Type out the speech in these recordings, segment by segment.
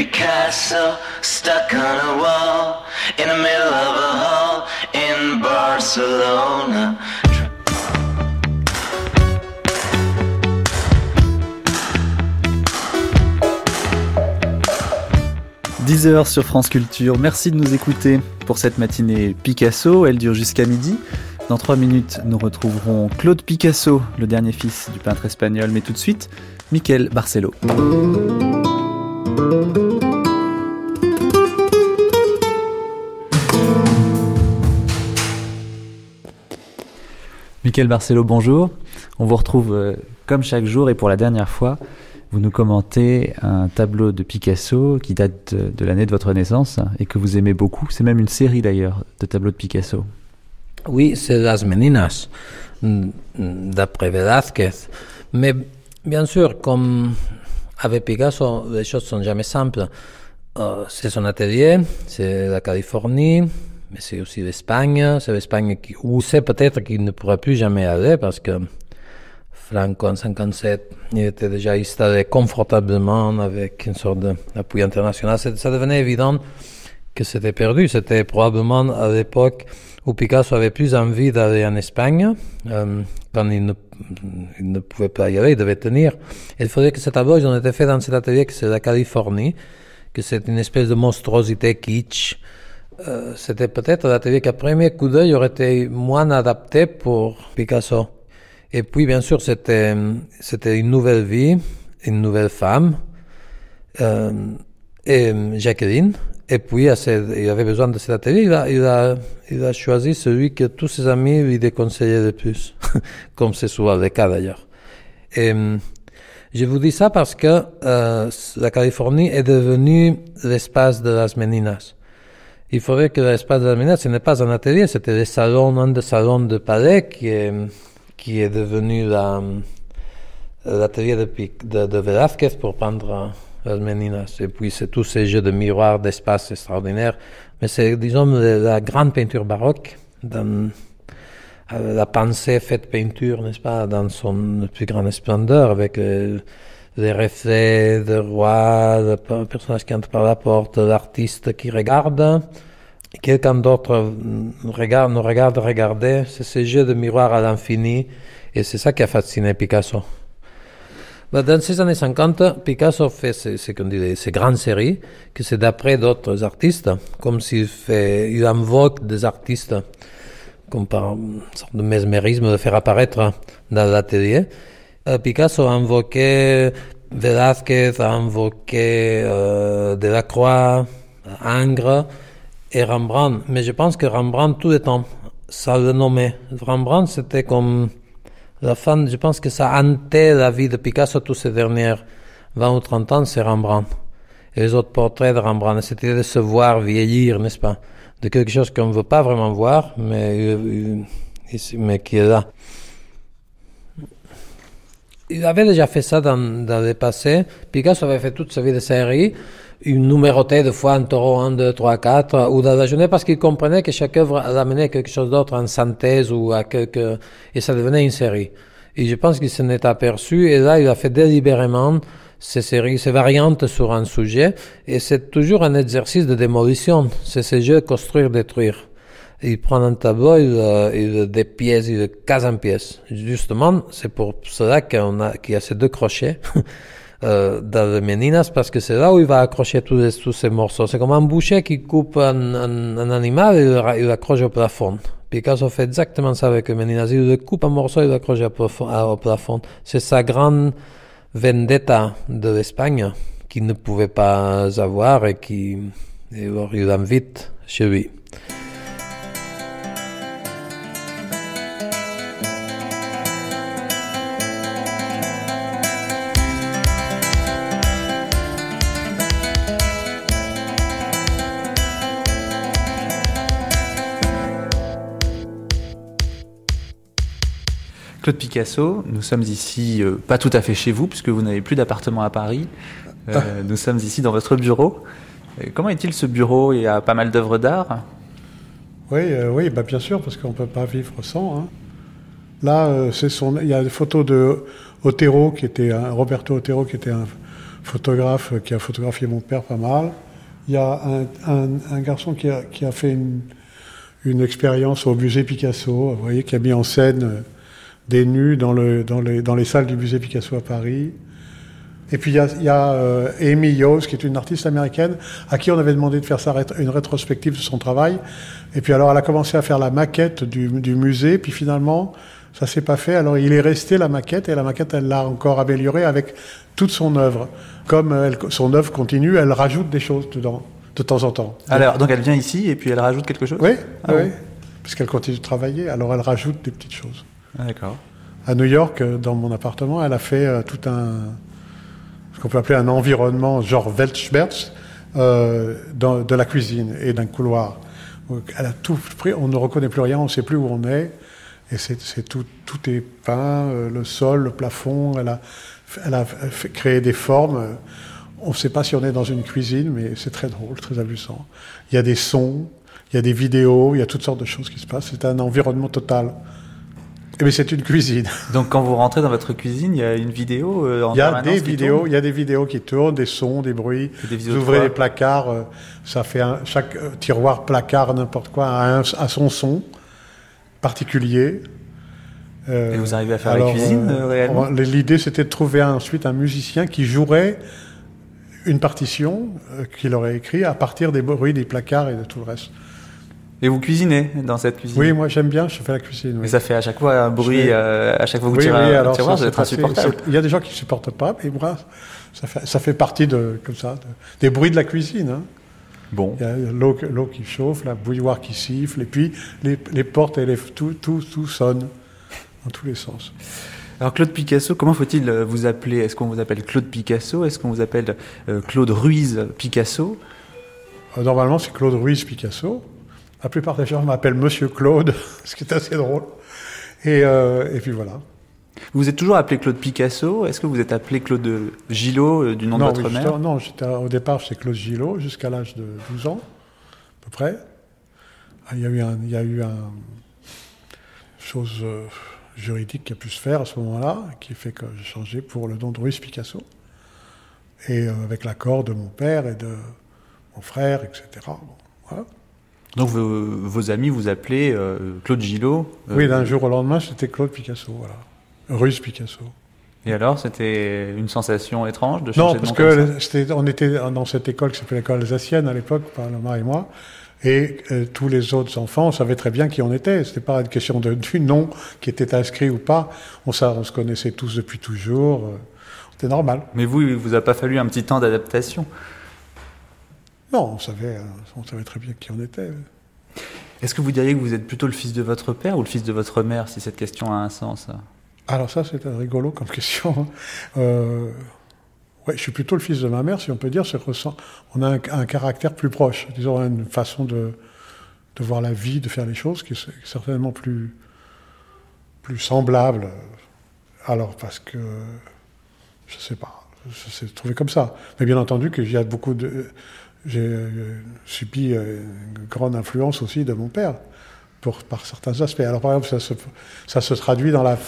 Picasso stuck on a wall in the middle of a hall in Barcelona. 10h sur France Culture. Merci de nous écouter pour cette matinée Picasso. Elle dure jusqu'à midi. Dans 3 minutes, nous retrouverons Claude Picasso, le dernier fils du peintre espagnol. Mais tout de suite, Michael Barcelo. Michael Barcelo, bonjour. On vous retrouve euh, comme chaque jour et pour la dernière fois vous nous commentez un tableau de Picasso qui date de, l'année de votre naissance et que vous aimez beaucoup. C'est même une série d'ailleurs de tableaux de Picasso. Oui, c'est Las Meninas, d'après Velázquez. Mais bien sûr, comme avec Picasso, les choses sont jamais simples. Euh, c'est son atelier, c'est la Californie, mais c'est aussi l'Espagne. C'est l'Espagne où c'est peut-être qu'il ne pourra plus jamais aller parce que Franco en 57, il était déjà installé confortablement avec une sorte d'appui international. Ça devenait évident que c'était perdu. C'était probablement à l'époque où Picasso avait plus envie d'aller en Espagne, euh, quand il ne, pouvait pas y aller, il devait tenir. il faudrait que cet ils ont été fait dans cet atelier que c'est la Californie, que c'est une espèce de monstruosité kitsch. Euh, c'était peut-être l'atelier qu'à premier coup d'œil aurait été moins adapté pour Picasso. Et puis, bien sûr, c'était, c'était une nouvelle vie, une nouvelle femme, euh, et Jacqueline. Et puis, il avait besoin de cet atelier. Il a, il a, il a choisi celui que tous ses amis lui déconseillaient le plus, comme c'est souvent le cas d'ailleurs. Et je vous dis ça parce que euh, la Californie est devenue l'espace de las Meninas. Il faudrait que l'espace de Meninas, ce n'est pas un atelier, c'était des salons, un des salons de palais qui est qui est devenu l'atelier de, de, Velázquez pour peindre les Meninas. Et puis c'est tous ces jeux de miroirs, d'espace extraordinaires. Mais c'est, disons, la grande peinture baroque, dans la pensée faite peinture, n'est-ce pas, dans son plus grande splendeur, avec les reflets de roi, le personnage qui entre par la porte, l'artiste qui regarde, quelqu'un d'autre regarde, nous regarde regarder, c'est ce jeu de miroir à l'infini, et c'est ça qui a fasciné Picasso. Dans ces années 50, Picasso fait ces grandes séries, que c'est d'après d'autres artistes, comme s'il fait, invoque des artistes, comme par une sorte de mesmérisme de faire apparaître dans l'atelier. Euh, Picasso a invoqué Velázquez, a invoqué euh, Delacroix, Ingres, et Rembrandt. Mais je pense que Rembrandt, tout le temps, ça le nommait. Rembrandt, c'était comme la fin, je pense que ça hantait la vie de Picasso tous ces dernières 20 ou 30 ans, c'est Rembrandt. Et les autres portraits de Rembrandt, c'était de se voir vieillir, n'est-ce pas? De quelque chose qu'on ne veut pas vraiment voir, mais, euh, mais qui est là. Il avait déjà fait ça dans, dans le passé. Picasso avait fait toute sa vie de série une numérotée de fois un taureau 1, 2, 3, 4, ou dans la journée parce qu'il comprenait que chaque œuvre amenait quelque chose d'autre en synthèse ou à quelque, et ça devenait une série. Et je pense qu'il s'en est aperçu, et là, il a fait délibérément ces séries, ces variantes sur un sujet, et c'est toujours un exercice de démolition. C'est ce jeu construire, Il prend un tableau, il, il des pièces, il le casse en pièces. Justement, c'est pour cela qu'on a, qu'il y a ces deux crochets. euh, dans les Meninas parce que c'est là où il va accrocher tous, tous ces morceaux. C'est comme un boucher qui coupe un, un, un animal et il l'accroche au plafond. Picasso fait exactement ça avec les Meninas. Il le coupe un morceau et il l'accroche au plafond. C'est sa grande vendetta de l'Espagne qu'il ne pouvait pas avoir et qui il l'invite chez lui. Claude Picasso, nous sommes ici, euh, pas tout à fait chez vous, puisque vous n'avez plus d'appartement à Paris. Euh, ah. nous sommes ici dans votre bureau. Euh, comment est-il ce bureau? Il y a pas mal d'œuvres d'art? Oui, oui bah bien sûr, parce qu'on ne peut pas vivre sans. Hein. Là, c'est son, il y a des photos de Otero, qui était un, Roberto Otero, qui était un photographe qui a photographié mon père pas mal. Il y a un, un, garçon qui a, qui a fait une, une, expérience au musée Picasso, vous voyez, qui a mis en scène des nus dans, le, dans, les, dans les salles du musée Picasso à Paris. Et puis il y a, y a euh, Amy Yos, qui est une artiste américaine, à qui on avait demandé de faire sa une rétrospective de son travail. Et puis alors elle a commencé à faire la maquette du, du musée, puis finalement ça s'est pas fait. Alors il est resté la maquette, et la maquette elle l'a encore améliorée avec toute son œuvre. Comme elle, son œuvre continue, elle rajoute des choses dedans, de temps en temps. Alors donc elle vient ici et puis elle rajoute quelque chose? Oui, ah oui, parce qu'elle continue de travailler, alors elle rajoute des petites choses. Ah. À New York, euh, dans mon appartement, elle a fait euh, tout un qu'on peut appeler un environnement genre Weltschmerz euh, de la cuisine et d'un couloir. Elle a tout pris, on ne reconnaît plus rien, on ne sait plus où on est. Et c'est tout, tout est peint, euh, le sol, le plafond. Elle a, elle a créé des formes. On ne sait pas si on est dans une cuisine, mais c'est très drôle, très amusant. Il y a des sons, il y a des vidéos, il y a toutes sortes de choses qui se passent. C'est un environnement total. Mais eh c'est une cuisine. Donc quand vous rentrez dans votre cuisine, il y a une vidéo euh, en Il y a des vidéos, il y a des vidéos qui tournent, des sons, des bruits. vous ouvrez les placards, euh, ça fait un, chaque euh, tiroir, placard, n'importe quoi, a, un, son son particulier. Et vous arrivez à faire la cuisine réellement L'idée c'était de trouver ensuite un musicien qui jouerait une partition qu'il aurait écrit à partir des bruits des placards et de tout le reste. Et vous cuisinez dans cette cuisine? Oui, moi j'aime bien, je fais la cuisine. Mais ça fait à chaque fois un bruit, euh, à chaque fois que vous tirez oui, un tiroir, ça, être insupportable. Il y a des gens qui ne supportent pas, mais moi, ça fait, ça fait partie de, comme ça, des bruits de la cuisine. Hein. Bon. Il y a l'eau qui chauffe, la bouilloire qui siffle, et puis les, les portes et les, tout, tout, tout sonne dans tous les sens. Alors Claude Picasso, comment faut-il euh, vous appeler? Est-ce qu'on vous appelle Claude Picasso? Est-ce qu'on vous appelle euh, Claude Ruiz Picasso? Normalement, c'est Claude Ruiz Picasso. La plupart des gens m'appellent Monsieur Claude, ce qui est assez drôle. Et, euh, et puis voilà. Vous êtes toujours appelé Claude Picasso? Est-ce que vous êtes appelé Claude Gillot euh, du nom de votre mère? Non, au départ c'est Claude Gillot jusqu'à l'âge de 12 ans, à peu près. Ah, il y a eu un, il y a eu un chose euh, juridique qui a pu se faire à ce moment-là, qui fait que j'ai changé pour le nom de Ruiz Picasso. Et avec l'accord de mon père et de mon frère, etc. Bon, voilà. Donc vos, amis vous appelaient euh, Claude Gillot euh, Oui, d'un jour au lendemain, c'était Claude Picasso, voilà. Russe Picasso. Et alors, c'était une sensation étrange de changer Non, parce que on était dans cette école qui s'appelait l'école alsacienne à l'époque, Paloma et moi, et euh, tous les autres enfants, on savait très bien qui on était. C'était pas une question de, du nom qui était inscrit ou pas. On, on se connaissait tous depuis toujours. C'était normal. Mais vous, il vous a pas fallu un petit temps d'adaptation non, on savait, euh, on savait très bien qui on était. Est-ce que vous diriez que vous êtes plutôt le fils de votre père ou le fils de votre mère, si cette question a un sens Alors ça, c'est rigolo comme question. Euh, ouais, je suis plutôt le fils de ma mère, si on peut dire. On a un, caractère plus proche, disons, une façon de, de, voir la vie, de faire les choses qui est certainement plus, plus semblable. Alors, parce que, je sais pas, ça s'est trouvé comme ça. Mais bien entendu qu'il y a beaucoup de j'ai euh, subi euh, une grande influence aussi de mon père, pour, par certains aspects. Alors par exemple, ça se, ça se traduit dans la,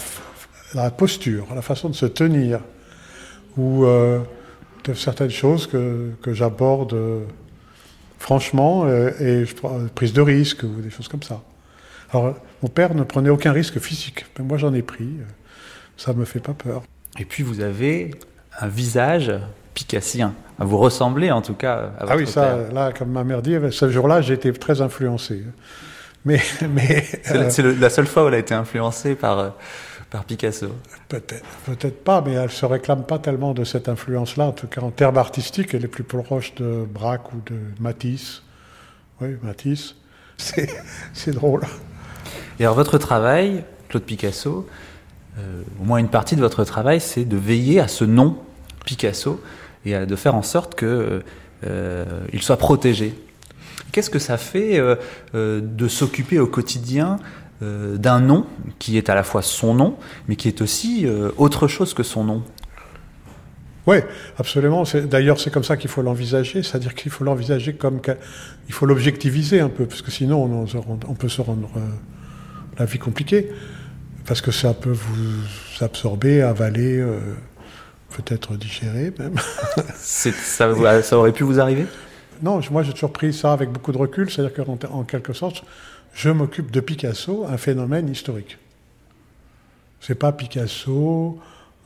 la, posture, la façon de se tenir, ou euh, certaines choses que, que j'aborde franchement et prise de risque, ou des choses comme ça. Alors mon père ne prenait aucun risque physique, mais moi j'en ai pris, ça me fait pas peur. Et puis vous avez un visage picassien. Vous ressemblez en tout cas à votre Ah oui, ça, là, comme ma mère dit, ce jour-là, j'ai été très influencé. Mais, mais c'est la seule fois où elle a été influencée par euh, par Picasso. Peut-être, peut-être pas, mais elle se réclame pas tellement de cette influence-là. En tout cas, en termes artistiques, elle est plus proche de Braque ou de Matisse. Oui, Matisse. C'est, c'est drôle. Et alors, votre travail, Claude Picasso, euh, au moins une partie de votre travail, c'est de veiller à ce nom Picasso et de faire en sorte qu'il euh, soit protégé. Qu'est-ce que ça fait euh, euh, de s'occuper au quotidien d'un nom qui est à la fois son nom, mais qui est aussi autre chose que son nom? Oui, absolument. D'ailleurs, c'est comme ça qu'il faut l'envisager, c'est-à-dire qu'il faut l'envisager comme il faut l'objectiviser un peu, parce que sinon on, on peut se rendre la vie compliquée, parce que ça peut vous absorber, avaler peut-être digérer même. Ça, aurait pu vous arriver? Non, moi j'ai toujours pris ça avec beaucoup de recul, c'est-à-dire qu'en en quelque sorte, je m'occupe de Picasso, un phénomène historique. C'est pas Picasso,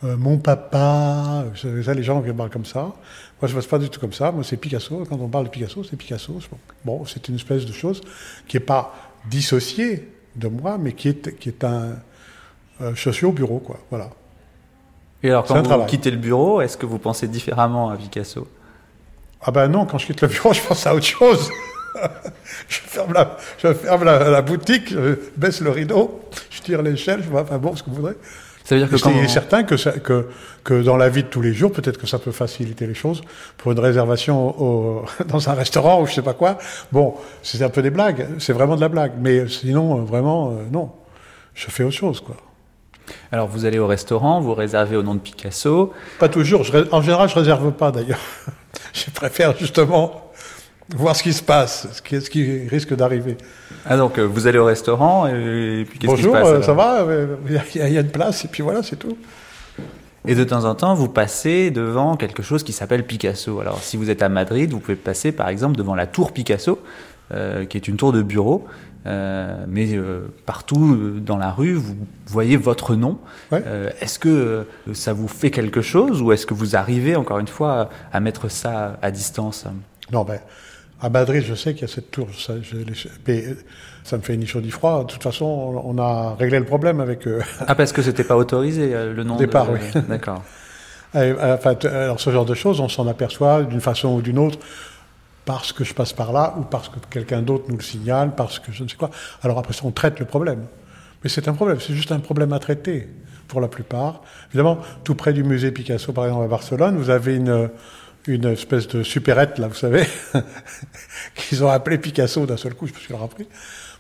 euh, mon papa, vous savez, ça, les gens qui parlent comme ça. Moi je ne passe pas du tout comme ça, moi c'est Picasso, quand on parle de Picasso, c'est Picasso. c'est Bon, c'est une espèce de chose qui n'est pas dissociée de moi, mais qui est, qui est un. Euh, je suis au bureau, quoi, voilà. Et alors, quand vous travail. quittez le bureau, est-ce que vous pensez différemment à Picasso? Ah ben non, quand je quitte le bureau, je pense à autre chose. je ferme, la, je ferme la, la boutique, je baisse le rideau, je tire l'échelle, je vois, enfin bon, ce que vous voudrez. Ça veut dire que quand certain que, ça- que, que dans la vie de tous les jours, peut-être que ça peut faciliter les choses. Pour une réservation au, dans un restaurant ou je sais pas quoi, bon, c'est un peu des blagues, c'est vraiment de la blague. Mais sinon, euh, vraiment, euh, non. Je fais autre chose, quoi. Alors vous allez au restaurant, vous réservez au nom de Picasso, Pas toujours. Je en général, je réserve pas d'ailleurs. je préfère justement voir ce qui se passe, ce qui, ce qui risque d'arriver. ah donc euh, vous allez au restaurant et, puis qu'est-ce qui se Bonjour, passe euh, alors ça va Euh, Il y, a- il y a une place et puis voilà, c'est tout. Et de temps en temps, vous passez devant quelque chose qui s'appelle Picasso. Alors, si vous êtes à Madrid, vous pouvez passer par exemple devant la tour Picasso, euh, qui est une tour de bureau. Euh, mais euh, partout euh, dans la rue, vous voyez votre nom. Ouais. Euh, est-ce que ça vous fait quelque chose ou est-ce que vous arrivez encore une fois à mettre ça à distance? Non, ben, à Madrid, je sais qu'il y a cette tour. Ça, je l'ai- mais ça me fait ni chaud ni froid. De toute façon, on, on a réglé le problème avec. Ah, parce que c'était pas autorisé le nom Au départ, de... oui. D'accord. enfin, alors, ce genre de choses, on s'en aperçoit d'une façon ou d'une autre parce que je passe par là ou parce que quelqu'un d'autre nous le signale, parce que je ne sais quoi. Alors après ça, on traite le problème. Mais c'est un problème, c'est juste un problème à traiter pour la plupart. Évidemment, tout près du musée Picasso, par exemple à Barcelone, vous avez une, une espèce de supérette, là, vous savez, qu'ils ont appelé Picasso d'un seul coup, je me suis le rappelé.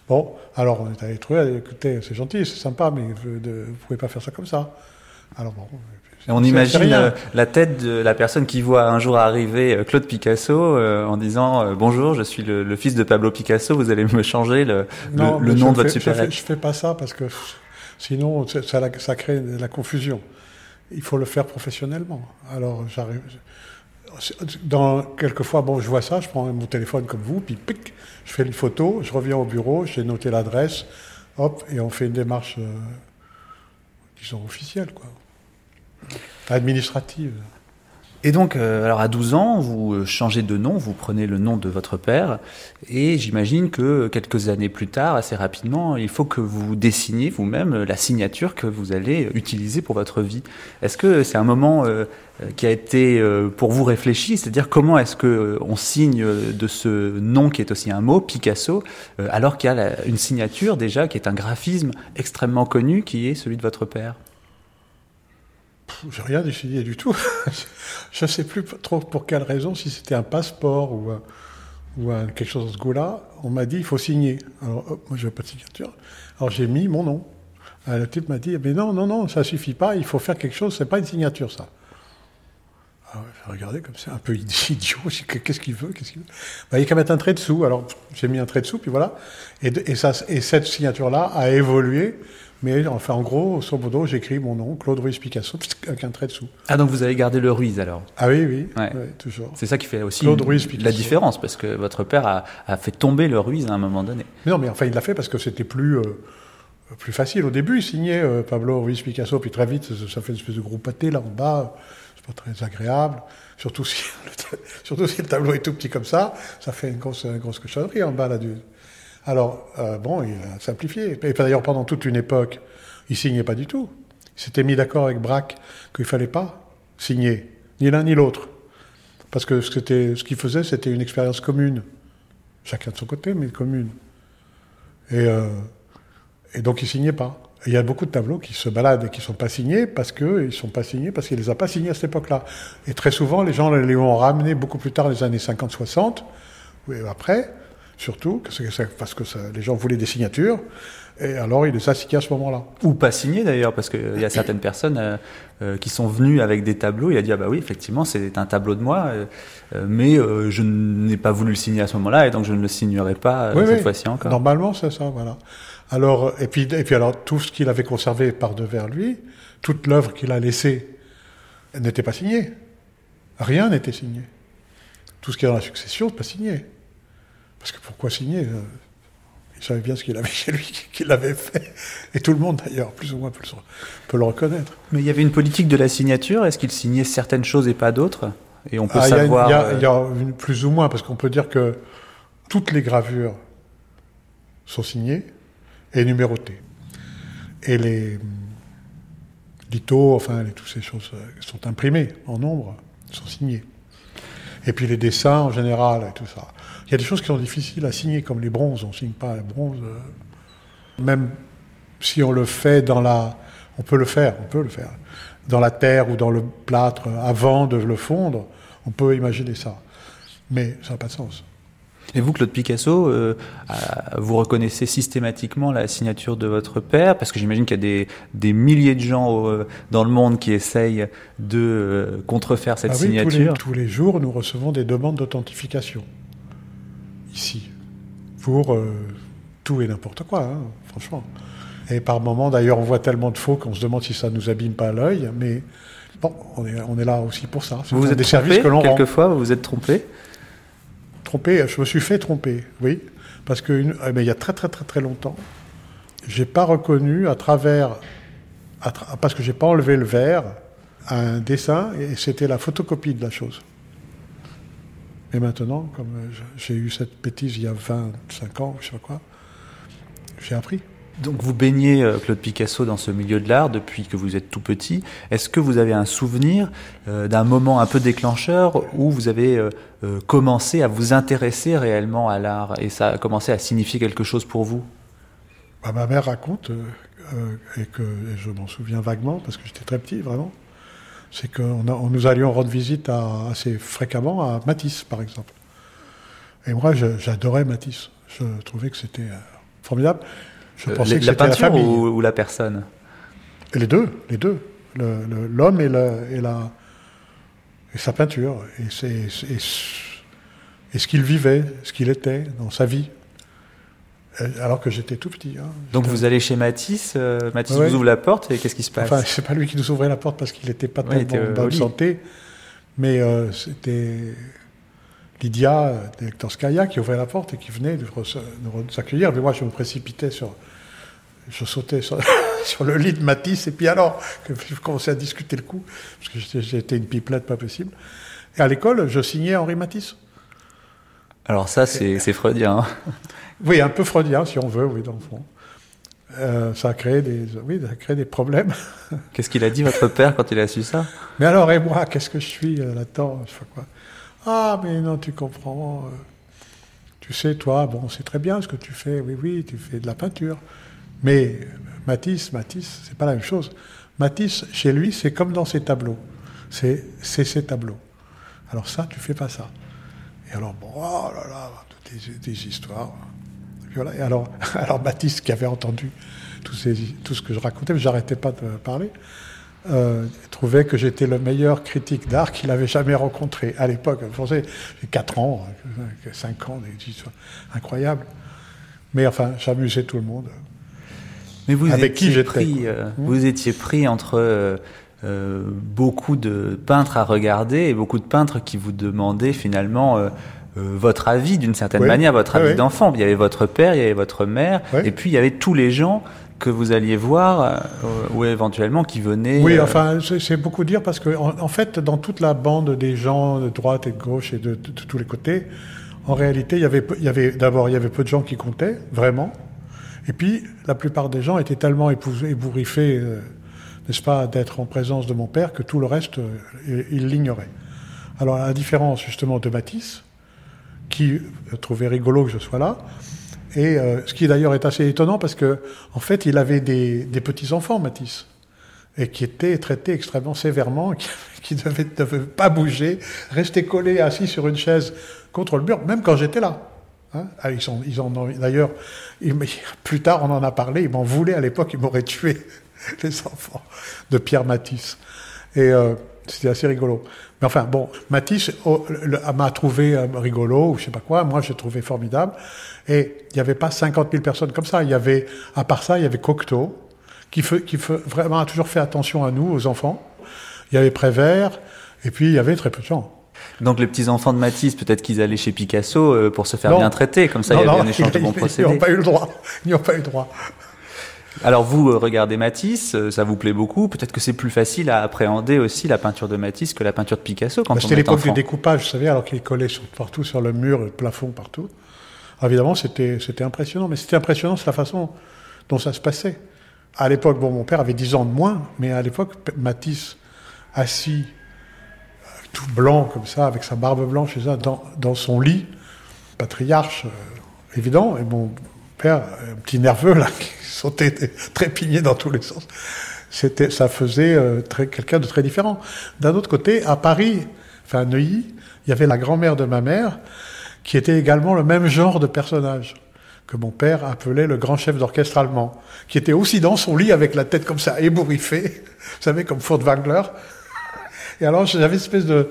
Bon, alors on est allé trouver, écoutez, c'est gentil, c'est sympa, mais vous ne pouvez pas faire ça comme ça. Alors bon. On imagine euh, la tête de la personne qui voit un jour arriver euh, Claude Picasso euh, en disant euh, bonjour, je suis le, le fils de Pablo Picasso, vous allez me changer le, Non, nom de votre fais- je fais, je fais pas ça parce que sinon ça, crée de la confusion. Il faut le faire professionnellement. Alors j'arrive. Dans quelquefois, bon, je vois ça, je prends mon téléphone comme vous, puis pic, je fais une photo, je reviens au bureau, j'ai noté l'adresse, hop, et on fait une démarche, disons officielle, quoi, administrative. Et donc, euh, alors à 12 ans, vous euh, changez de nom, vous prenez le nom de votre père, et j'imagine que quelques années plus tard, assez rapidement, il faut que vous dessiniez vous-même la signature que vous allez utiliser pour votre vie. Est-ce que c'est un moment euh, qui a été pour vous réfléchi, c'est-à-dire comment est-ce que on signe de ce nom qui est aussi un mot, Picasso, alors qu'il y a une signature déjà qui est un graphisme extrêmement connu, qui est celui de votre père? J'ai rien décidé du tout. je ne sais plus trop pour quelle raison, si c'était un passeport ou, ou un- quelque chose de ce goût-là. On m'a dit il faut signer. Alors, hop, moi, je veux pas de signature. Alors, j'ai mis mon nom. Euh, Le type m'a dit mais non, non, non, ça suffit pas, il faut faire quelque chose, c'est pas une signature, ça. Alors, j'ai regardé comme c'est un peu idiot. j'ai Qu'est-ce qu'il veut Qu'est-ce qu'il veut? Bah, Il y a qu'à mettre un trait dessous. Alors, j'ai mis un trait dessous, puis voilà. Et, ça, et cette signature-là a évolué. Mais enfin, en gros, au modo, j'écris mon nom, Claude Ruiz Picasso, avec un trait dessous. Ah donc vous avez gardé le Ruiz alors? Ah oui, oui, Ouais. ouais, toujours. C'est ça qui fait aussi Claude une- Ruiz la différence, parce que votre père a, a fait tomber le Ruiz à un moment donné. Mais non, mais enfin, il l'a fait parce que c'était plus, euh, plus facile. Au début, il signait euh, Pablo Ruiz Picasso, puis très vite, ça, fait une espèce de gros pâté là en bas. C'est pas très agréable. Surtout si, le, surtout si le tableau est tout petit comme ça, ça fait une grosse, une grosse cochonnerie en bas là. Du... Alors, euh, bon, il a simplifié. Et d'ailleurs, pendant toute une époque, il signait pas du tout. Il s'était mis d'accord avec Braque qu'il fallait pas signer, ni l'un ni l'autre. Parce que ce qu'il faisait, c'était une expérience commune. Chacun de son côté, mais commune. Et, euh, donc, il signait pas. Il y a beaucoup de tableaux qui se baladent et qui sont pas signés parce que ils sont pas signés parce qu'il les a pas signés à cette époque-là. Et très souvent, les gens les ont ramenés beaucoup plus tard, les années 50-60, ou après, surtout, parce que, ça- les gens voulaient des signatures. Et alors, il les a signés à ce moment-là. Ou pas signé d'ailleurs, parce qu'il y a certaines personnes euh, euh, qui sont venues avec des tableaux. Il a dit ah bah oui, effectivement, c'est un tableau de moi, euh, euh, mais euh, je n'ai pas voulu le signer à ce moment-là, et donc je ne le signerai pas euh, Oui, cette oui. fois-ci encore. Normalement, c'est ça, voilà. Alors, et puis, et puis alors, tout ce qu'il avait conservé par devers lui, toute l'œuvre qu'il a laissée n'était pas signé. Rien n'était signé. Tout ce qui est dans la succession, n'est pas signé. Parce que pourquoi signer euh, Il savait bien ce qu'il avait chez lui, qu'il l'avait fait. Et tout le monde, d'ailleurs, plus ou moins, peut le, peut le reconnaître. Mais il y avait une politique de la signature. Est-ce qu'il signait certaines choses et pas d'autres? Et on peut Ah, il y a une- savoir. Il y a, euh, y a une- plus ou moins, parce qu'on peut dire que toutes les gravures sont signées et numérotées. Et les hum, lithos, enfin, les- toutes ces choses euh, sont imprimées en nombre, sont signées. Et puis les dessins en général et tout ça. Il y a des choses qui sont difficiles à signer, comme les bronzes. On ne signe pas les bronzes. euh, Même si on le fait dans la... On peut le faire, on peut le faire. Dans la terre ou dans le plâtre, avant de le fondre, on peut imaginer ça. Mais ça n'a pas de sens. Et vous, Claude Picasso, euh, vous reconnaissez systématiquement la signature de votre père? Parce que j'imagine qu'il y a des, des milliers de gens euh, dans le monde qui essayent de euh, contrefaire cette Ah oui, tous les, signature. tous les jours, nous recevons des demandes d'authentification. Ici. Pour euh, tout et n'importe quoi, hein, franchement. Et par moments, d'ailleurs, on voit tellement de faux qu'on se demande si ça nous abîme pas l'œil. Mais bon, on est, on est là aussi pour ça. Vous vous êtes des trompé services que l'on quelquefois, vous vous êtes trompé Trompé, je me suis fait tromper, oui. Parce que une- eh ben, il y a très très très très longtemps, j'ai pas reconnu à travers, à tra- parce que j'ai pas enlevé le verre, un dessin et c'était la photocopie de la chose. Et maintenant, comme j'ai eu cette bêtise il y a 25 ans, je sais pas quoi, j'ai appris. Donc vous baignez, euh, Claude Picasso, dans ce milieu de l'art depuis que vous êtes tout petit. Est-ce que vous avez un souvenir euh, d'un moment un peu déclencheur où vous avez euh, commencé à vous intéresser réellement à l'art et ça a commencé à signifier quelque chose pour vous? Bah, ma mère raconte, euh, et que et je m'en souviens vaguement, parce que j'étais très petit, vraiment, c'est que on a- on- nous allions rendre visite à- assez fréquemment à Matisse, par exemple. Et moi, j'adorais Matisse. Je trouvais que c'était euh, formidable. Je Euh, pensais la que c'était la peinture famille. ou, ou la personne? Et les deux, les deux. Le- le- L'homme et, la, et sa peinture. Et, et et ce qu'il vivait, ce qu'il était dans sa vie. Euh, Alors que j'étais tout petit. hein. Donc vous allez chez Matisse, euh, Matisse Ouais, vous ouvre la porte et qu'est-ce qui se passe? Enfin, c'est pas lui qui nous ouvrait la porte parce qu'il n'était pas Ouais, tellement était, euh, en bonne santé, mais euh, c'était Lydia d'Hectorskaya qui ouvrait la porte et qui venait nous accueillir. Mais moi, je me précipitais sur, je sautais sur, sur le lit de Matisse et puis alors, que je commençais à discuter le coup parce que j'étais- une pipelette pas possible. Et à l'école, je signais Henri Matisse. Alors ça, c'est c'est freudien. hein. Oui, un peu freudien si on veut, oui, dans le fond. Euh, ça a créé des, oui, ça a créé des problèmes. Qu'est-ce qu'il a dit votre père quand il a su ça? Mais alors, et moi, qu'est-ce que je suis euh, là-dedans quoi. Ah, mais non, tu comprends. euh, tu sais, toi, bon, c'est très bien ce que tu fais. Oui, oui, tu fais de la peinture. Mais Matisse, Matisse, c'est pas la même chose. Matisse, chez lui, c'est comme dans ses tableaux. C'est c'est ses tableaux. Alors ça, tu fais pas ça. Et alors, bon, oh là là, toutes des, des histoires. Voilà. Et alors, alors, Matisse, qui avait entendu tout, ces, tout ce que je racontais, mais j'arrêtais pas de parler, euh, trouvait que j'étais le meilleur critique d'art qu'il avait jamais rencontré à l'époque. Vous J'ai 4 ans, 5 ans, des histoires incroyables. Mais enfin, j'amusais tout le monde. Mais vous Avec qui étiez j'étais, pris, euh, Mmh. vous étiez pris entre euh, beaucoup de peintres à regarder et beaucoup de peintres qui vous demandaient finalement votre avis d'une certaine Oui. manière, votre avis oui. d'enfant. Il y avait votre père, il y avait votre mère, Oui. et puis il y avait tous les gens que vous alliez voir euh, ou éventuellement qui venaient. Oui, euh, enfin, c'est beaucoup dire parce que, en, en fait, dans toute la bande des gens de droite et de gauche et de, de- de tous les côtés, en réalité, il y avait, peu- il y avait d'abord, il y avait peu de gens qui comptaient, vraiment. Et puis, la plupart des gens étaient tellement ébouriffés, euh, n'est-ce pas, d'être en présence de mon père que tout le reste, euh, ils l'ignoraient. Alors, à la différence, justement, de Matisse, qui trouvait rigolo que je sois là, et euh, ce qui d'ailleurs est assez étonnant parce que, en fait, il avait des, des petits-enfants, Matisse et qui étaient traités extrêmement sévèrement, qui, ne devaient, pas bouger, rester collés, assis sur une chaise contre le mur, même quand j'étais là. Hein Ah, d'ailleurs, plus tard on en a parlé, ils m'en voulaient à l'époque, ils m'auraient tué, les enfants de Pierre Matisse. Et euh, c'était assez rigolo. Mais enfin, bon, Matisse oh, m'a trouvé euh, rigolo, ou je sais pas quoi, moi j'ai trouvé formidable. Et il n'y avait pas 50 000 personnes comme ça. Il y avait, à part ça, il y avait Cocteau, qui, fait, qui fait- vraiment a toujours fait attention à nous, aux enfants. Il y avait Prévert, et puis il y avait très peu de gens. Donc les petits enfants de Matisse, peut-être qu'ils allaient chez Picasso euh, pour se faire Non. bien traiter, comme ça Non, il y avait non, un échange de ils- bons Ils procédés. ont pas eu le droit. Ils n'y ont pas eu le droit. Alors vous euh, regardez Matisse, euh, ça vous plaît beaucoup, peut-être que c'est plus facile à appréhender aussi la peinture de Matisse que la peinture de Picasso quand Bah, C'était l'époque du découpage, vous savez, alors qu'il collait sur- partout sur le mur, le plafond, partout. Alors, évidemment, c'était c'était impressionnant. Mais c'était impressionnant, c'est la façon dont ça se passait. À l'époque, bon, mon père avait 10 ans de moins, mais à l'époque, Matisse, assis, euh, tout blanc comme ça, avec sa barbe blanche et ça, dans, dans son lit, patriarche, euh, évident, et mon père, un petit nerveux, là, qui sautait, trépigné dans tous les sens. C'était, ça faisait euh, très, quelqu'un de très différent. D'un autre côté, à Paris, enfin à Neuilly, il y avait la grand-mère de ma mère, qui était également le même genre de personnage que mon père appelait le grand chef d'orchestre allemand, qui était aussi dans son lit avec la tête comme ça ébouriffée, vous savez, comme Furtwängler. Et alors j'avais une espèce de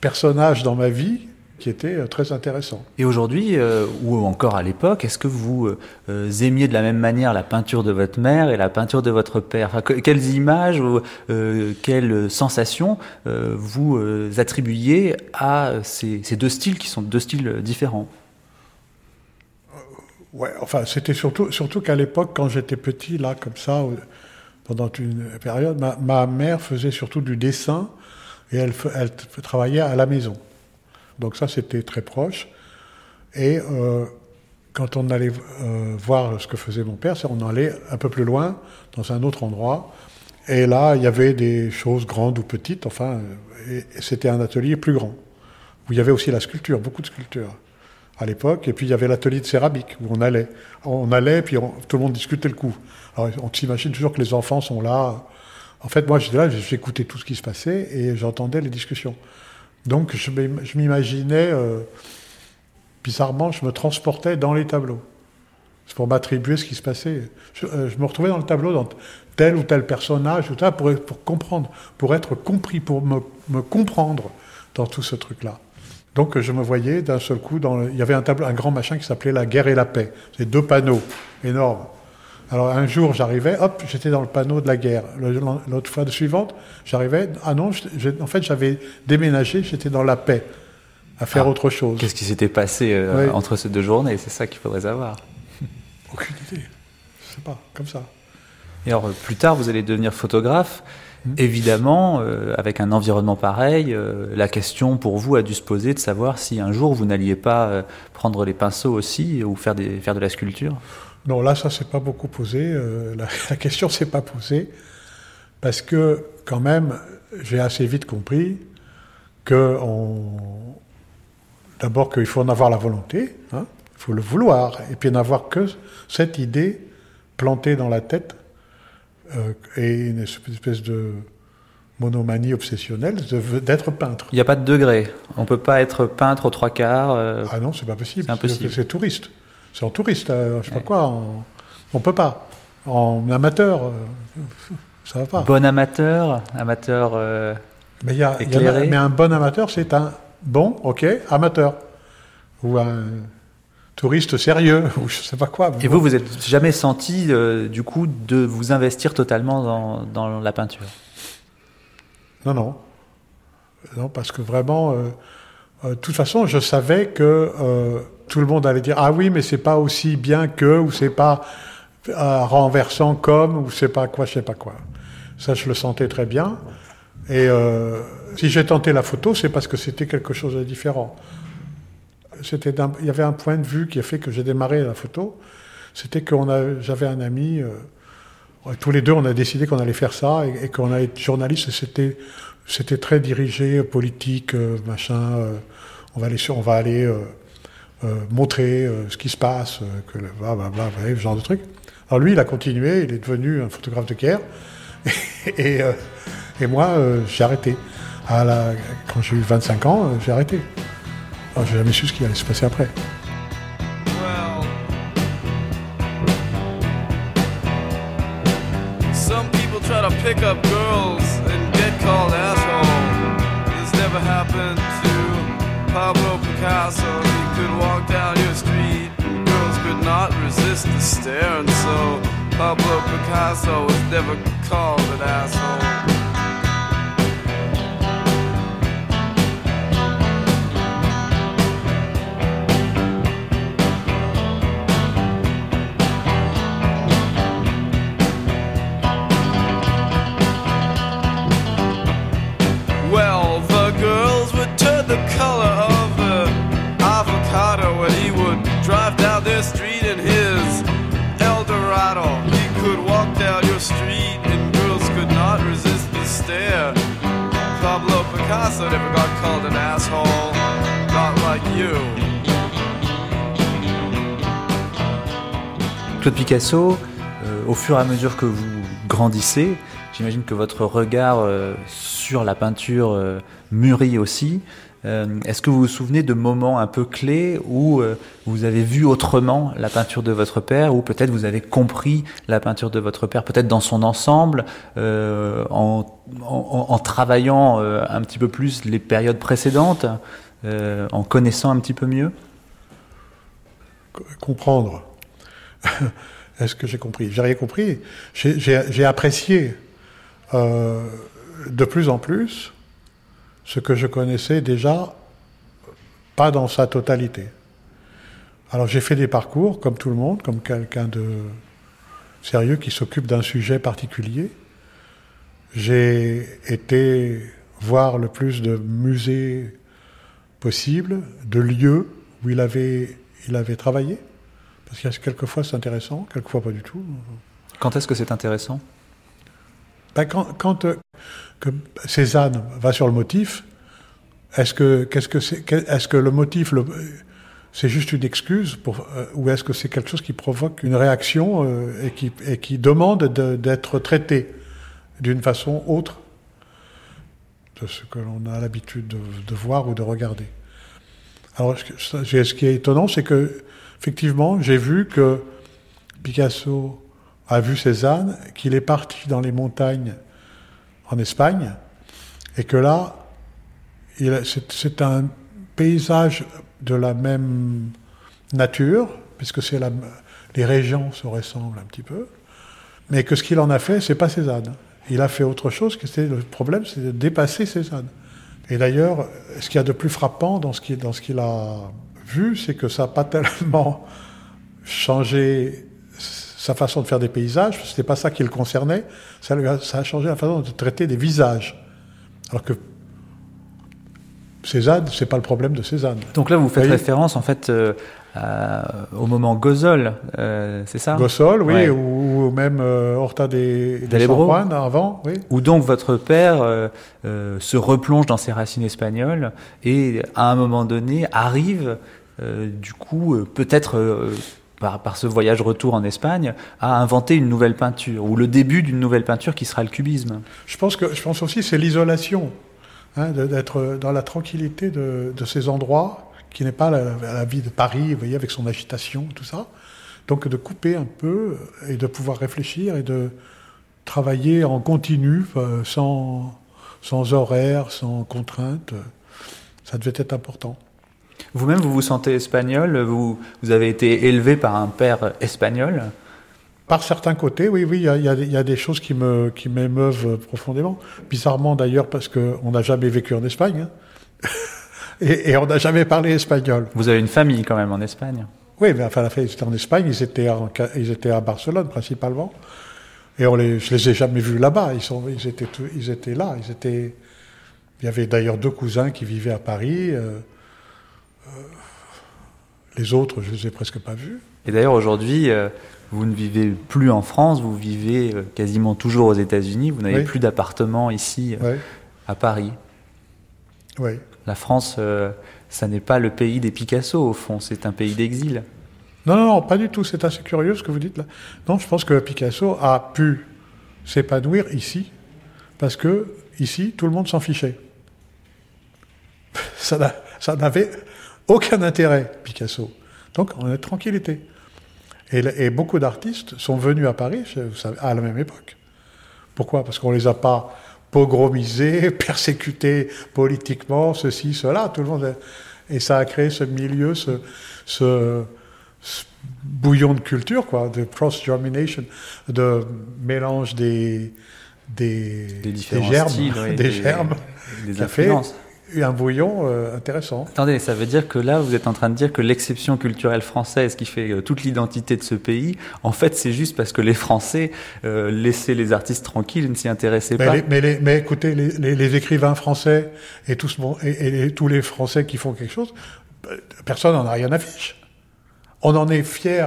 personnage dans ma vie qui était euh, très intéressant. Et aujourd'hui, euh, ou encore à l'époque, est-ce que vous euh, aimiez de la même manière la peinture de votre mère et la peinture de votre père? Enfin, que- Quelles images ou euh, quelles sensations vous attribuiez à ces, ces deux styles qui sont deux styles différents? Ouais, enfin, c'était surtout, surtout qu'à l'époque, quand j'étais petit, là, comme ça, pendant une période, ma, ma mère faisait surtout du dessin et elle, travaillait à la maison. Donc ça, c'était très proche. Et euh, quand on allait euh, voir ce que faisait mon père, on allait un peu plus loin, dans un autre endroit. Et là, il y avait des choses grandes ou petites, enfin, c'était un atelier plus grand, où il y avait aussi la sculpture, beaucoup de sculptures à l'époque, et puis il y avait l'atelier de céramique où on allait. On allait, puis tout le monde discutait le coup. Alors on s'imagine toujours que les enfants sont là. En fait, moi j'étais là, j'écoutais tout ce qui se passait et j'entendais les discussions. Donc je m'im- je m'imaginais, euh, bizarrement, je me transportais dans les tableaux. C'est pour m'attribuer ce qui se passait. Je, euh, me retrouvais dans le tableau, dans tel ou tel personnage, ou pour, pour comprendre, pour être compris, pour me, me comprendre dans tout ce truc-là. Donc je me voyais d'un seul coup, dans le- il y avait un, tableau, un grand machin qui s'appelait La guerre et la paix. C'est deux panneaux énormes. Alors un jour j'arrivais, hop, j'étais dans le panneau de la guerre. L'autre fois de suivante, j'arrivais, ah non, en fait j'avais déménagé, j'étais dans la paix, à faire Ah. autre chose. Qu'est-ce qui s'était passé euh, Oui. entre ces deux journées? C'est ça qu'il faudrait savoir. Aucune idée. Je sais pas, comme ça. Et alors, plus tard, vous allez devenir photographe. Évidemment, euh, avec un environnement pareil, euh, la question pour vous a dû se poser de savoir si un jour vous n'alliez pas prendre les pinceaux aussi ou faire, des, faire de la sculpture. Non, là, ça s'est pas beaucoup posé. euh, la, la question s'est pas posée parce que, quand même, j'ai assez vite compris que on... d'abord qu'il faut en avoir la volonté, hein, il faut le vouloir, et puis n'avoir que cette idée plantée dans la tête euh, et une espèce de monomanie obsessionnelle d'être peintre. Il n'y a pas de degré. On peut pas être peintre aux trois quarts. euh, Ah non, c'est pas possible. C'est impossible. C'est touriste. C'est en touriste, euh, je sais pas quoi. en- On peut pas. En amateur, euh, ça va pas. Bon amateur, amateur. euh, Mais, il y a, il y en a- éclairé. mais un bon amateur, c'est un bon, ok, amateur. Ou un touriste sérieux, ou je sais pas quoi. Et vous, vous êtes jamais senti euh, du coup de vous investir totalement dans, dans la peinture? Non, non. Non, parce que vraiment, euh, de toute façon, je savais que euh, tout le monde allait dire Ah oui, mais c'est pas aussi bien que, ou c'est pas euh, renversant comme, ou c'est pas quoi, je sais pas quoi. Ça, je le sentais très bien. Et euh, si j'ai tenté la photo, c'est parce que c'était quelque chose de différent. C'était il y avait un point de vue qui a fait que j'ai démarré la photo. C'était que j'avais un ami. euh, tous les deux, on a décidé qu'on allait faire ça et, qu'on allait être journaliste. C'était, c'était très dirigé, politique, euh, machin. euh, on va aller, on va aller euh, montrer ce qui se passe, que le, bla, bla, bla, vous voyez, ce genre de truc. Alors lui, il a continué, il est devenu un photographe de guerre. et, moi, j'ai arrêté. À la, quand j'ai eu 25 ans, j'ai arrêté. J'ai jamais su ce qui allait se passer après. Some Pablo Picasso. He could walk down your street, and girls could not resist the stare, and so Pablo Picasso was never called an asshole. Claude Picasso, euh, au fur et à mesure que vous grandissez, j'imagine que votre regard euh, sur la peinture euh, mûrit aussi. Euh, Est-ce que vous vous souvenez de moments un peu clés où euh, vous avez vu autrement la peinture de votre père, ou peut-être vous avez compris la peinture de votre père, peut-être dans son ensemble, euh, en, travaillant un petit peu plus les périodes précédentes, en connaissant un petit peu mieux? Comprendre. Est-ce que j'ai compris? J'ai rien compris. J'ai- apprécié de plus en plus ce que je connaissais déjà, pas dans sa totalité. Alors j'ai fait des parcours, comme tout le monde, comme quelqu'un de sérieux qui s'occupe d'un sujet particulier. J'ai été voir le plus de musées possible, de lieux où il avait, il avait travaillé. Parce a quelquefois c'est intéressant, quelquefois pas du tout. Quand est-ce que c'est intéressant? Ben, quand quand que Cézanne va sur le motif, est-ce que qu'est-ce que c'est que- le motif c'est juste une excuse pour, euh, ou est-ce que c'est quelque chose qui provoque une réaction euh, et, qui, et qui demande de- d'être traité d'une façon autre de ce que l'on a l'habitude de, voir ou de regarder. Alors, ce- ce qui est étonnant, c'est que effectivement, j'ai vu que Picasso a vu Cézanne, qu'il est parti dans les montagnes en Espagne, et que là, c'est un paysage de la même nature, puisque c'est les régions se ressemblent un petit peu, mais que ce qu'il en a fait, c'est pas Cézanne. Il a fait autre chose, que le problème, c'est de dépasser Cézanne. Et d'ailleurs, ce qu'il y a de plus frappant dans ce qu'il a vu, c'est que ça n'a pas tellement changé sa façon de faire des paysages, c'était pas ça qui le concernait, ça, lui a, ça a changé la façon de traiter des visages. Alors que Cézanne, c'est pas le problème de Cézanne. Donc là, vous faites référence en fait euh, à- au moment Gozol, euh, c'est ça? Gossol, oui, Ouais. ou, ou même euh, Horta des, des. San Juan avant, oui. Où donc votre père euh, se replonge dans ses racines espagnoles et à un moment donné arrive, du coup, peut-être par, par ce voyage retour en Espagne, à inventer une nouvelle peinture ou le début d'une nouvelle peinture qui sera le cubisme. Je pense que je pense aussi c'est l'isolation, hein, d'être dans la tranquillité de, de ces endroits qui n'est pas la, la vie de Paris, vous voyez, avec son agitation, tout ça. Donc de couper un peu et de pouvoir réfléchir et de travailler en continu, euh, sans sans horaire, sans contrainte. Ça devait être important. Vous-même, vous vous sentez espagnol vous, vous avez été élevé par un père espagnol? Par certains côtés, oui, oui, il y y y a des choses qui me qui m'émeuvent profondément. Bizarrement d'ailleurs parce qu'on n'a jamais vécu en Espagne hein. et, et on n'a jamais parlé espagnol. Vous avez une famille quand même en Espagne? Oui, mais enfin, la ils étaient en Espagne, ils étaient, en, ils étaient à Barcelone principalement. Et on les, je les ai jamais vus là-bas. Ils, sont, ils, étaient, ils étaient là. Ils étaient, il y avait d'ailleurs deux cousins qui vivaient à Paris. euh, les autres, je les ai presque pas vus. Et d'ailleurs, aujourd'hui, euh, vous ne vivez plus en France, vous vivez euh, quasiment toujours aux États-Unis, vous n'avez Oui. plus d'appartement ici euh, à Paris. ouais. La France, euh, ça n'est pas le pays des Picasso, au fond, c'est un pays d'exil. Non, non, non, pas du tout. C'est assez curieux ce que vous dites là. Non, je pense que Picasso a pu s'épanouir ici parce que ici, tout le monde s'en fichait. Ça n'avait aucun intérêt, Picasso. Donc, on est tranquillité. Et, beaucoup d'artistes sont venus à Paris savez, à la même époque. Pourquoi? Parce qu'on les a pas pogromisés, persécutés politiquement, ceci, cela. Tout le monde. Et ça a créé ce milieu, ce, ce, ce bouillon de culture, quoi, de cross-germination, de mélange des, des, Des différents germes, styles, des, germes, des a fait influences. un bouillon euh, intéressant. Attendez, ça veut dire que là, vous êtes en train de dire que l'exception culturelle française qui fait euh, toute l'identité de ce pays, en fait, c'est juste parce que les Français euh, laissaient les artistes tranquilles et ne s'y intéressaient Mais, pas. les- mais, les- mais écoutez, les, écrivains français et, tous, et, et les- tous les Français qui font quelque chose, personne n'en a rien à fiche. On en est fiers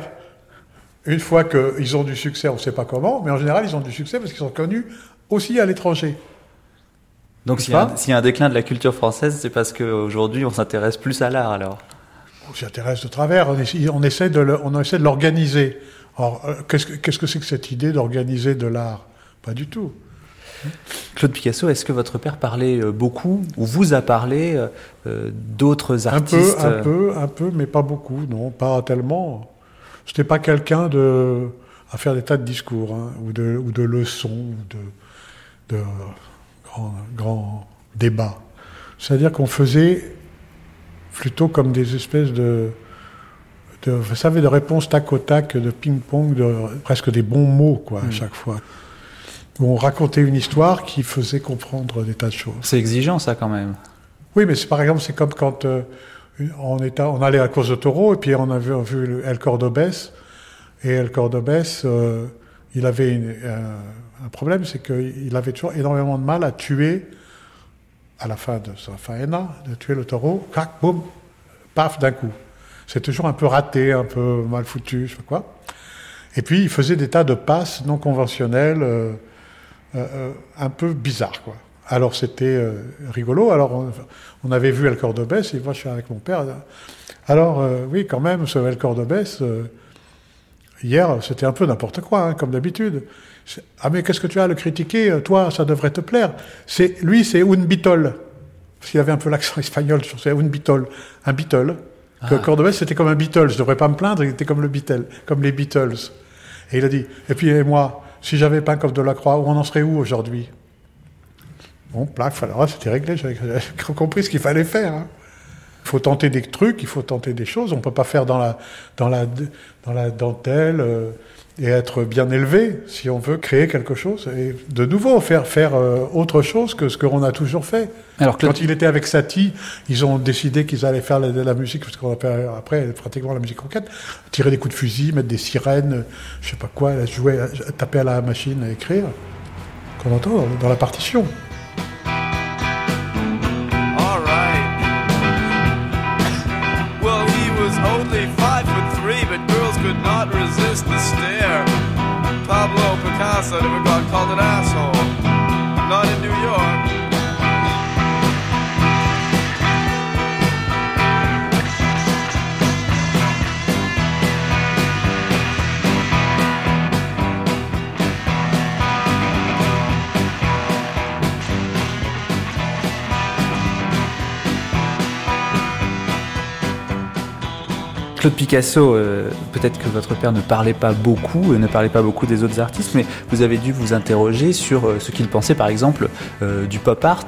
une fois qu'ils ont du succès, on ne sait pas comment, mais en général, ils ont du succès parce qu'ils sont connus aussi à l'étranger. Donc s'il y, a un- s'il y a un déclin de la culture française, c'est parce qu'aujourd'hui on s'intéresse plus à l'art alors. On s'y intéresse de travers, on essaie, on essaie de l'organiser. Alors, euh, qu'est-ce que qu'est-ce que c'est que cette idée d'organiser de l'art? Pas du tout. Claude Picasso, est-ce que votre père parlait euh, beaucoup ou vous a parlé euh, d'autres Un artistes peu, un peu, un peu, mais pas beaucoup, non, pas tellement. C'était pas quelqu'un de à faire des tas de discours hein, ou de ou de leçons ou de de grands grands débats. C'est-à-dire qu'on faisait plutôt comme des espèces de de, vous savez, de réponses tac au tac, de ping-pong, de presque des bons mots, quoi, à chaque fois. Où on racontait une histoire qui faisait comprendre des tas de choses. C'est exigeant ça quand même. Oui, mais par exemple, c'est comme quand euh, on, était, on allait à la course de taureau et puis on a vu, on a vu El Cordobès. Et El Cordobès, euh, il avait une- un, problème, c'est qu'il avait toujours énormément de mal à tuer, à la fin de sa faena, de tuer le taureau, crac, boum, paf, d'un coup. C'est toujours un peu raté, un peu mal foutu, je sais quoi. Et puis, il faisait des tas de passes non conventionnelles, euh, euh, euh, un peu bizarres, quoi. Alors, c'était euh, rigolo. Alors, on, on avait vu El Cordobès, et moi, je suis avec mon père. Alors, euh, oui, quand même, ce El Cordobès, euh, hier, c'était un peu n'importe quoi, hein, comme d'habitude. Ah, mais qu'est-ce que tu as à le critiquer euh, Toi, ça devrait te plaire. C'est Lui, c'est un Beatle. Parce qu'il avait un peu l'accent espagnol sur un Beatle. Un Beatle. Que Cordobès, c'était comme un Beatle. Je devrais pas me plaindre, il était comme le Beatle, comme les Beatles. Et il a dit, et puis et moi, si j'avais peint comme Delacroix, on en serait où aujourd'hui? Bon, plaf, alors c'était réglé, j'avais j'avais compris ce qu'il fallait faire. hein. Il faut tenter des trucs, il faut tenter des choses. On ne peut pas faire dans la, dans la, dans la dentelle euh, et être bien élevé si on veut créer quelque chose. Et de nouveau, faire, faire euh, autre chose que ce qu'on a toujours fait. Alors Claude, Quand il était avec Satie, ils ont décidé qu'ils allaient faire la, la musique, parce qu'on appelle après pratiquement la musique roquette, tirer des coups de fusil, mettre des sirènes, je sais pas quoi, jouer, taper à la machine à écrire, qu'on entend dans la partition. Could not resist the stare. Pablo Picasso never got called an asshole. Not in New York. Claude Picasso, euh, peut-être que votre père ne parlait pas beaucoup, euh, ne parlait pas beaucoup des autres artistes, mais vous avez dû vous interroger sur euh, ce qu'il pensait, par exemple, du pop art,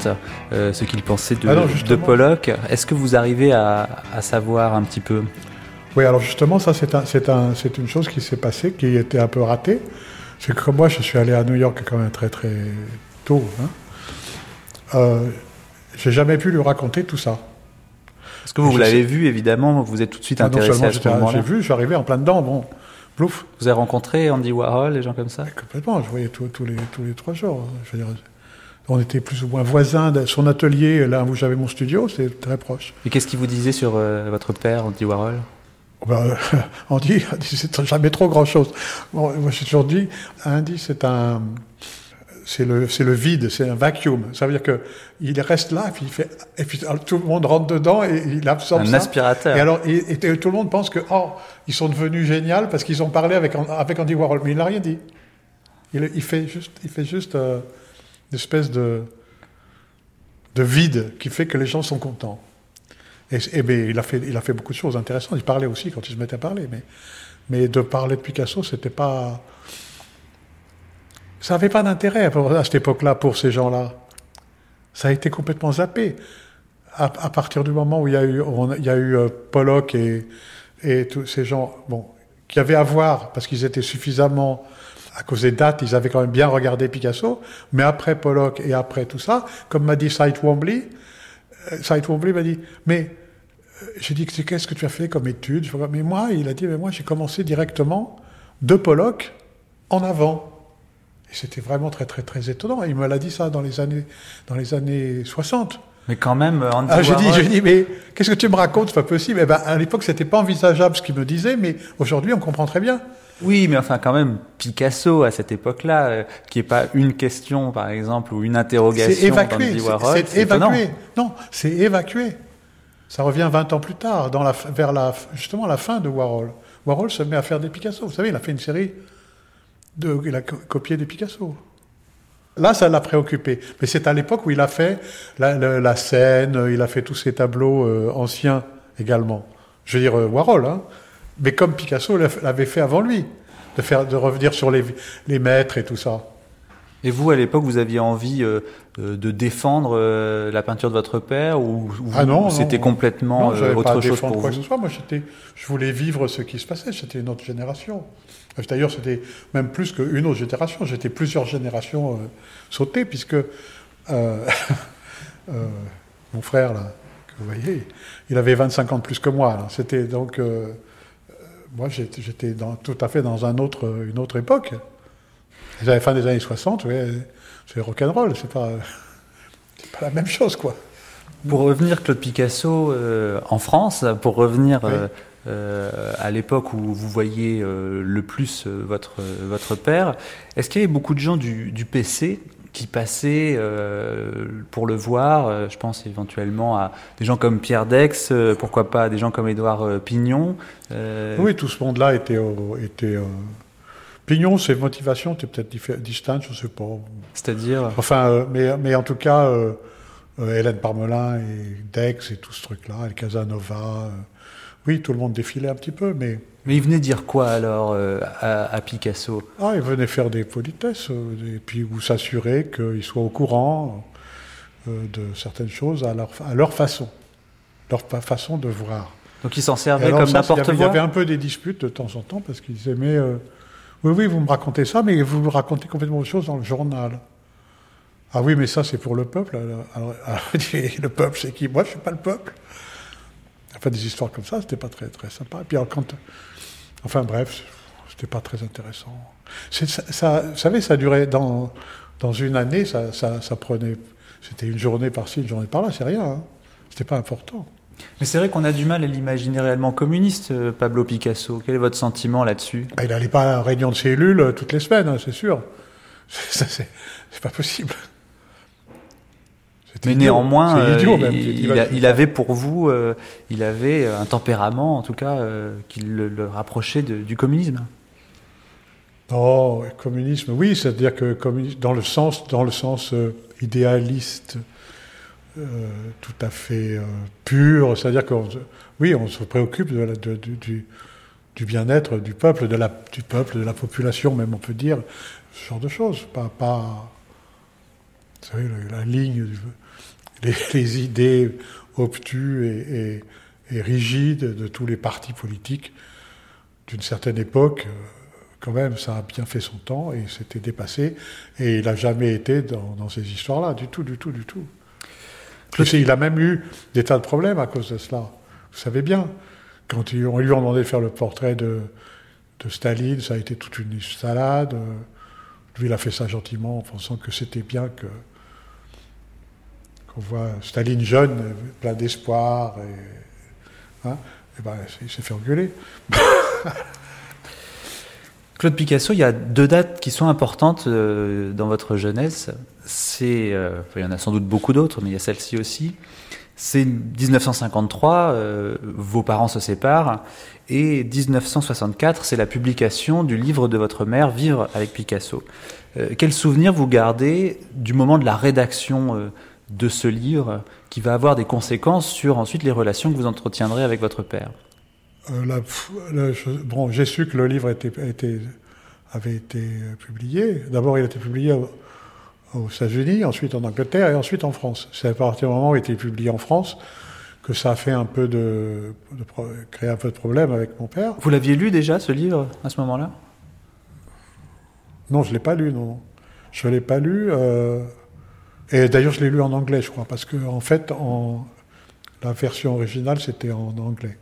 ce qu'il pensait de, Ah de. Pollock. Est-ce que vous arrivez à, à savoir un petit peu? Oui, alors justement, ça, c'est un, c'est un, c'est une chose qui s'est passée, qui était un peu ratée. C'est que comme moi, je suis allé à New York quand même très, très tôt. Hein. J'ai jamais pu lui raconter tout ça. Parce que vous, l'avez vu, évidemment, vous êtes tout de suite Ah, non intéressé seulement à ce moment-là. j'ai vu, je suis arrivé en plein dedans, bon, plouf, Vous avez rencontré Andy Warhol, les gens comme ça complètement, je voyais tous les, tous les trois jours. Je veux dire, on était plus ou moins voisins de son atelier, là où j'avais mon studio, c'était très proche. Et qu'est-ce qu'il vous disait sur euh, votre père, Andy Warhol? Ben, on dit, on dit, c'est jamais trop grand chose. Bon, moi, j'ai toujours dit, Andy, c'est un, c'est le, c'est le vide, c'est un vacuum. Ça veut dire que il reste là, et puis il fait, et puis tout le monde rentre dedans et il absorbe Un ça. aspirateur. Et alors, et, et tout le monde pense que, oh, ils sont devenus géniaux parce qu'ils ont parlé avec, avec Andy Warhol, mais il n'a rien dit. Il, il fait juste, il fait juste euh, une espèce de, de vide qui fait que les gens sont contents. Et, et ben, il, a fait, il a fait beaucoup de choses intéressantes. Il parlait aussi quand il se mettait à parler. Mais, mais de parler de Picasso, c'était pas. Ça n'avait pas d'intérêt à cette époque-là pour ces gens-là. Ça a été complètement zappé. À, partir du moment où il y a eu, il y a eu euh, Pollock et, tous ces gens bon, qui avaient à voir, parce qu'ils étaient suffisamment. À cause des dates, ils avaient quand même bien regardé Picasso. Mais après Pollock et après tout ça, comme m'a dit Sight Wombly, euh, Sight Wombly m'a dit Mais euh, j'ai dit qu'est-ce que tu as fait comme étude? Mais moi, il a dit Mais moi, j'ai commencé directement de Pollock en avant. Et c'était vraiment très, très, très étonnant. Il me l'a dit ça dans les années, dans les années 60. Mais quand même, Andy Ah, j'ai dit, j'ai dit, mais qu'est-ce que tu me racontes? C'est pas possible. Eh ben, à l'époque, c'était pas envisageable ce qu'il me disait, mais aujourd'hui, on comprend très bien. Oui, mais enfin quand même Picasso à cette époque-là, euh, qui est pas une question par exemple ou une interrogation évacué. c'est- Warhol. C'est évacué. Non, c'est évacué. Ça revient 20 ans plus tard, dans la, vers la, justement la fin de Warhol. Warhol se met à faire des Picasso. Vous savez, il a fait une série de, il a Picasso. Là, ça l'a préoccupé. Mais c'est à l'époque où il a fait la, scène, euh, il a fait tous ces tableaux euh, anciens également. Je veux dire euh, Warhol, hein. Mais comme Picasso l'a- l'avait fait avant lui, de faire, de revenir sur les, les maîtres et tout ça. Et vous, à l'époque, vous aviez envie euh, euh, de défendre euh, la peinture de votre père ou, ou Ah non, c'était non. complètement Non, euh, pas autre à chose pour quoi vous que ce soit. Moi, j'étais, je voulais vivre ce qui se passait. C'était une autre génération. D'ailleurs, c'était même plus qu'une autre génération. J'étais plusieurs générations sautées, puisque mon frère, là, que vous voyez, il avait 25 ans de plus que moi. là. C'était donc. moi, j'étais, j'étais dans- tout à fait dans un autre, une autre époque. J'avais fin des années 60, ouais, c'est rock'n'roll, c'est pas, c'est pas la même chose, quoi. Pour revenir, Claude Picasso, euh, en France, pour revenir Oui. euh, euh, à l'époque où vous voyez euh, le plus votre, votre père, est-ce qu'il y avait beaucoup de gens du, du PC qui passaient pour le voir Je pense éventuellement à des gens comme Pierre Dex, pourquoi pas à des gens comme Édouard Pignon. Oui, tout ce monde-là était. au- était Pignon, ses motivations étaient peut-être distinctes, je ne sais pas. C'est-à-dire? Enfin, euh, mais, mais en tout cas, euh, euh, Hélène Parmelin et Dex et tout ce truc-là, El Casanova. oui, tout le monde défilait un petit peu, mais Mais il venait dire quoi alors à, à Picasso? Ah, ils venaient faire des politesses, et puis ou s'assurer qu'ils soient au courant de certaines choses à leur, à leur façon, leur fa- façon de voir. Donc il s'en alors comme il n'importe avait- Il y avait quoi un peu des disputes de temps en temps parce qu'ils aimaient. euh, oui, oui, vous me racontez ça, mais vous me racontez complètement autre chose dans le journal. Ah oui, mais ça, c'est pour le peuple. Alors, le peuple, c'est qui? Moi, je suis pas le peuple. Enfin, des histoires comme ça, c'était pas très, très sympa. Et puis, alors, quand. Enfin, bref, c'était pas très intéressant. Ça, ça- vous savez, ça durait dans, dans une année, ça, ça, ça prenait. C'était une journée par-ci, une journée par-là, c'est rien. Hein. C'était pas important. Mais c'est vrai qu'on a du mal à l'imaginer réellement communiste, euh, Pablo Picasso. Quel est votre sentiment là-dessus? Bah, il n'allait pas à la réunion de cellule euh, toutes les semaines, hein, c'est sûr. C'est pas possible. Mais idiot. néanmoins, euh, idiot, même. il, Il il va- a- il avait pour vous, euh, il avait un tempérament, en tout cas, euh, qui le, le rapprochait de- du communisme. Oh, communisme, oui, c'est-à-dire que dans le sens, dans le sens idéaliste, euh, tout à fait euh, pur, c'est-à-dire qu'on, oui, on se préoccupe du, bien-être du peuple, de la, population, même on peut dire, ce genre de choses, pas, vous savez, la, ligne, les, idées obtues et, rigides de tous les partis politiques d'une certaine époque. euh, quand même, ça a bien fait son temps et c'était dépassé. Et il n'a jamais été dans ces histoires-là, du tout, du tout, du tout. Il a même eu des tas de problèmes à cause de cela. Vous savez bien, quand ils- on lui a demandé de faire le portrait de, Staline, ça a été toute une salade. Euh, Lui, il a fait ça gentiment, en pensant que c'était bien que qu'on voit Staline jeune, plein d'espoir. Et, hein, ben, il s'est fait engueuler. Claude Picasso, il y a deux dates qui sont importantes euh, dans votre jeunesse. C'est, euh, il y en a sans doute beaucoup d'autres, mais il y a celle-ci aussi. C'est 1953, euh, vos parents se séparent, et 1964, c'est la publication du livre de votre mère, Vivre avec Picasso. Euh, quel souvenir vous gardez du moment de la rédaction de ce livre, qui va avoir des conséquences sur ensuite les relations que vous entretiendrez avec votre père? Bon, j'ai su que le livre avait été publié. D'abord, il a été publié aux États-Unis, ensuite en Angleterre et ensuite en France. C'est à partir du moment où il a été publié en France que ça a fait un peu de, de créer un peu de problème avec mon père. Vous l'aviez lu déjà, ce livre, à ce moment-là? Non, je l'ai pas lu, non. Je l'ai pas lu. euh, et d'ailleurs, je l'ai lu en anglais, je crois, parce que en fait, en, la version originale, c'était en anglais.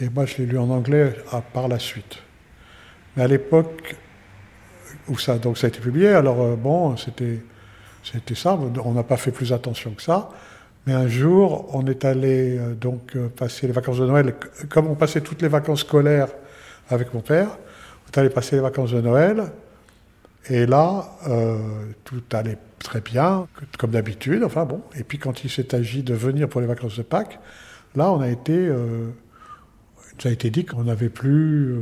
Et moi, je l'ai lu en anglais à- par la suite. Mais à l'époque où ça, donc ça a été publié, alors euh, bon, c'était, c'était ça. On n'a pas fait plus attention que ça. Mais un jour, on est allé euh, donc euh, passer les vacances de Noël, comme on passait toutes les vacances scolaires avec mon père. On est allé passer les vacances de Noël, et là, euh, tout allait très bien, comme d'habitude, enfin bon. Et puis quand il s'est agi de venir pour les vacances de Pâques, là, on a été... Euh, ça a été dit qu'on n'avait plus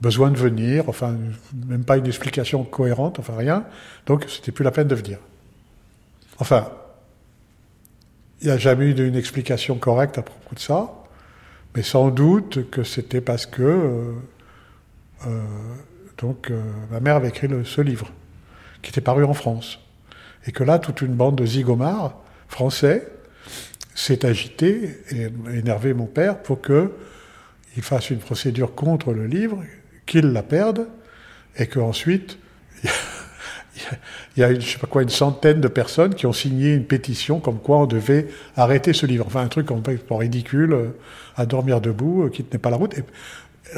besoin de venir, enfin, même pas une explication cohérente, enfin rien. Donc, c'était plus la peine de venir. Enfin, il n'y a jamais eu une explication correcte à propos de ça, mais sans doute que c'était parce que euh, euh, donc euh, ma mère avait écrit ce livre, qui était paru en France, et que là toute une bande de zigomards français s'est agitée et énervé mon père pour que il fasse une procédure contre le livre, qu'il la perde, et qu'ensuite il y a, une, je sais pas quoi, une centaine de personnes qui ont signé une pétition comme quoi on devait arrêter ce livre. Enfin, un truc complètement ridicule, euh, à dormir debout, euh, qui ne tenait pas la route. Et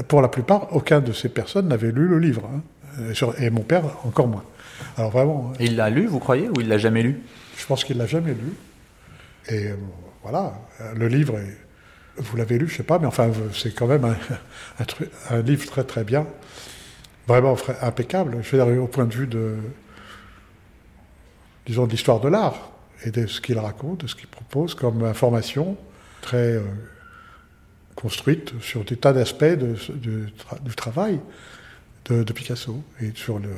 pour la plupart, aucun de ces personnes n'avait lu le livre. hein. Euh, Et mon père, encore moins. Alors vraiment, il l'a lu, vous croyez, ou il l'a jamais lu? je pense qu'il l'a jamais lu. Et euh, voilà, euh, le livre, est- vous l'avez lu, je sais pas, mais enfin, c'est quand même un, livre très très bien, vraiment impeccable. Je veux dire, au point de vue de, disons, de l'histoire de l'art et de ce qu'il raconte, de ce qu'il propose comme information très euh, construite sur des tas d'aspects du travail de, de Picasso et sur le.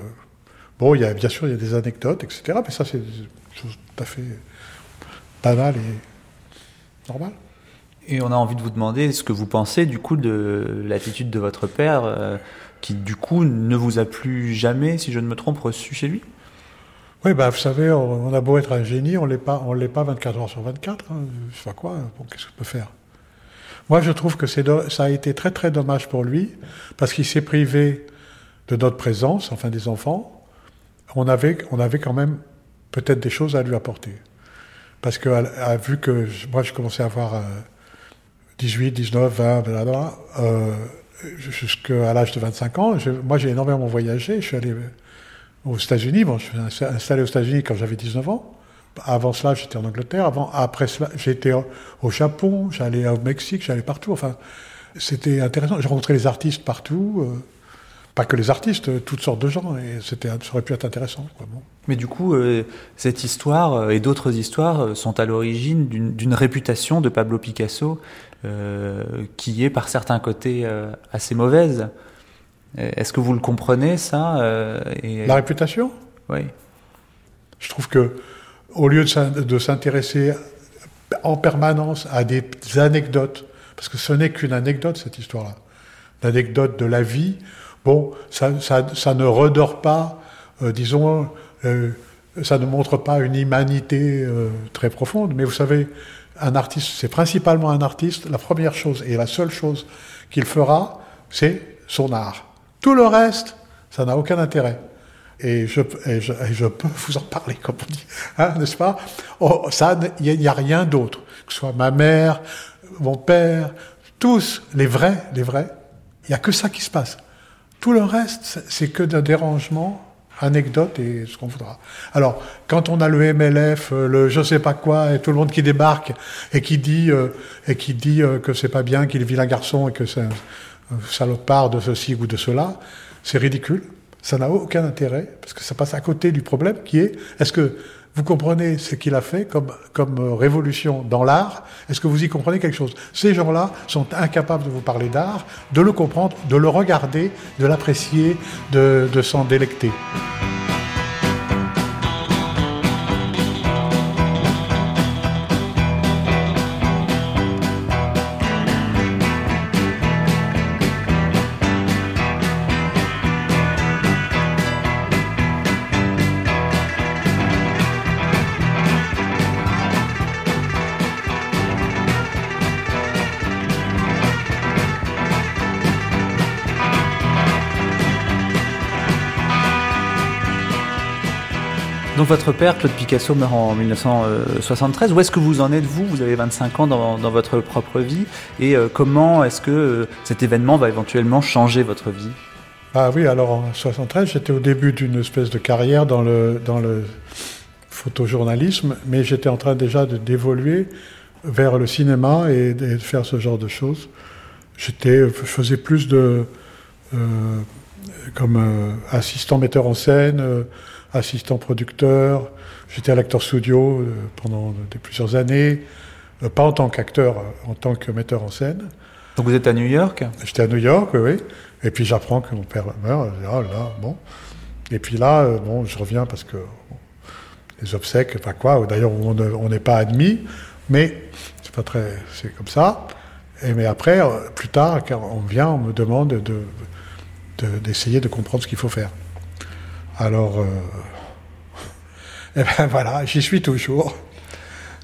Bon, il y a bien sûr il y a des anecdotes, etc. Mais ça c'est des choses tout à fait banales et normales. Et on a envie de vous demander ce que vous pensez du coup de l'attitude de votre père, euh, qui du coup ne vous a plus jamais, si je ne me trompe, reçu chez lui? Oui, ben, vous savez, on, a beau être un génie, on on l'est pas 24 heures sur 24. Hein, je sais pas quoi. Qu'est-ce qu'on peut faire? Moi, je trouve que ça a été très très dommage pour lui parce qu'il s'est privé de notre présence, enfin des enfants. On avait, on avait quand même peut-être des choses à lui apporter. Parce que, vu que moi, je commençais à avoir euh, 18, 19, 20, blablabla, jusqu'à l'âge de 25 ans, moi, j'ai énormément voyagé. Je suis allé aux États-Unis. Bon, je suis installé aux États-Unis quand j'avais 19 ans. Avant cela, j'étais en Angleterre. Après cela, j'étais au- Japon, j'allais au Mexique, j'allais partout. Enfin, c'était intéressant. J'ai rencontré les artistes partout. euh, pas que les artistes, euh, toutes sortes de gens. Et ça aurait pu être intéressant. Mais du coup, euh, cette histoire et d'autres histoires sont à l'origine d'une réputation de Pablo Picasso qui est par certains côtés euh, assez mauvaise. Euh, Est-ce que vous le comprenez ça euh, et... La réputation? Oui. Je trouve que, au lieu de s'in- de s'intéresser en permanence à des anecdotes, parce que ce n'est qu'une anecdote, cette histoire-là, l'anecdote de la vie, bon, ça, ça, ça ne redore pas, euh, disons, euh, ça ne montre pas une humanité euh, très profonde, mais vous savez, un artiste, c'est principalement un artiste, la première chose et la seule chose qu'il fera, c'est son art. Tout le reste, ça n'a aucun intérêt. Et je, peux vous en parler, comme on dit, hein, n'est-ce pas? Oh, Ça, il n'y a, rien d'autre. Que ce soit ma mère, mon père, tous, les vrais, les vrais, il n'y a que ça qui se passe. Tout le reste, c'est que d'un dérangement, anecdote et ce qu'on voudra. Alors, quand on a le MLF, euh, le je sais pas quoi, et tout le monde qui débarque et qui dit, euh, et qui dit euh, que c'est pas bien, qu'il est vilain garçon et que c'est un, un salopard de ceci ou de cela, c'est ridicule. Ça n'a aucun intérêt parce que ça passe à côté du problème qui est est-ce que vous comprenez ce qu'il a fait comme, euh, révolution dans l'art? Est-ce que vous y comprenez quelque chose? Ces gens-là sont incapables de vous parler d'art, de le comprendre, de le regarder, de l'apprécier, de s'en délecter. Votre père, Claude Picasso, meurt en 1973. Où est-ce que vous en êtes, vous? Vous avez 25 ans dans, votre propre vie. Et euh, comment est-ce que euh, cet événement va éventuellement changer votre vie? Ah oui, alors en 73, j'étais au début d'une espèce de carrière dans le, dans le photojournalisme, mais j'étais en train déjà d'évoluer vers le cinéma et de faire ce genre de choses. J'étais, je faisais plus de, euh, comme euh, assistant metteur en scène, euh, assistant producteur. J'étais à l'acteur studio euh, pendant de- plusieurs années, Euh, pas en tant qu'acteur, euh, en tant que metteur en scène. Donc vous êtes à New York J'étais à New York, oui, oui. Et puis j'apprends que mon père meurt. Je dis, ah là, bon. Et puis là, euh, bon, je reviens parce que bon, les obsèques, enfin quoi. D'ailleurs, on ne- on n'est pas admis, mais c'est pas très, c'est comme ça. Et mais après, euh, plus tard, quand on vient, on me demande de de- d'essayer de, comprendre ce qu'il faut faire. Alors, euh, eh ben voilà, j'y suis toujours.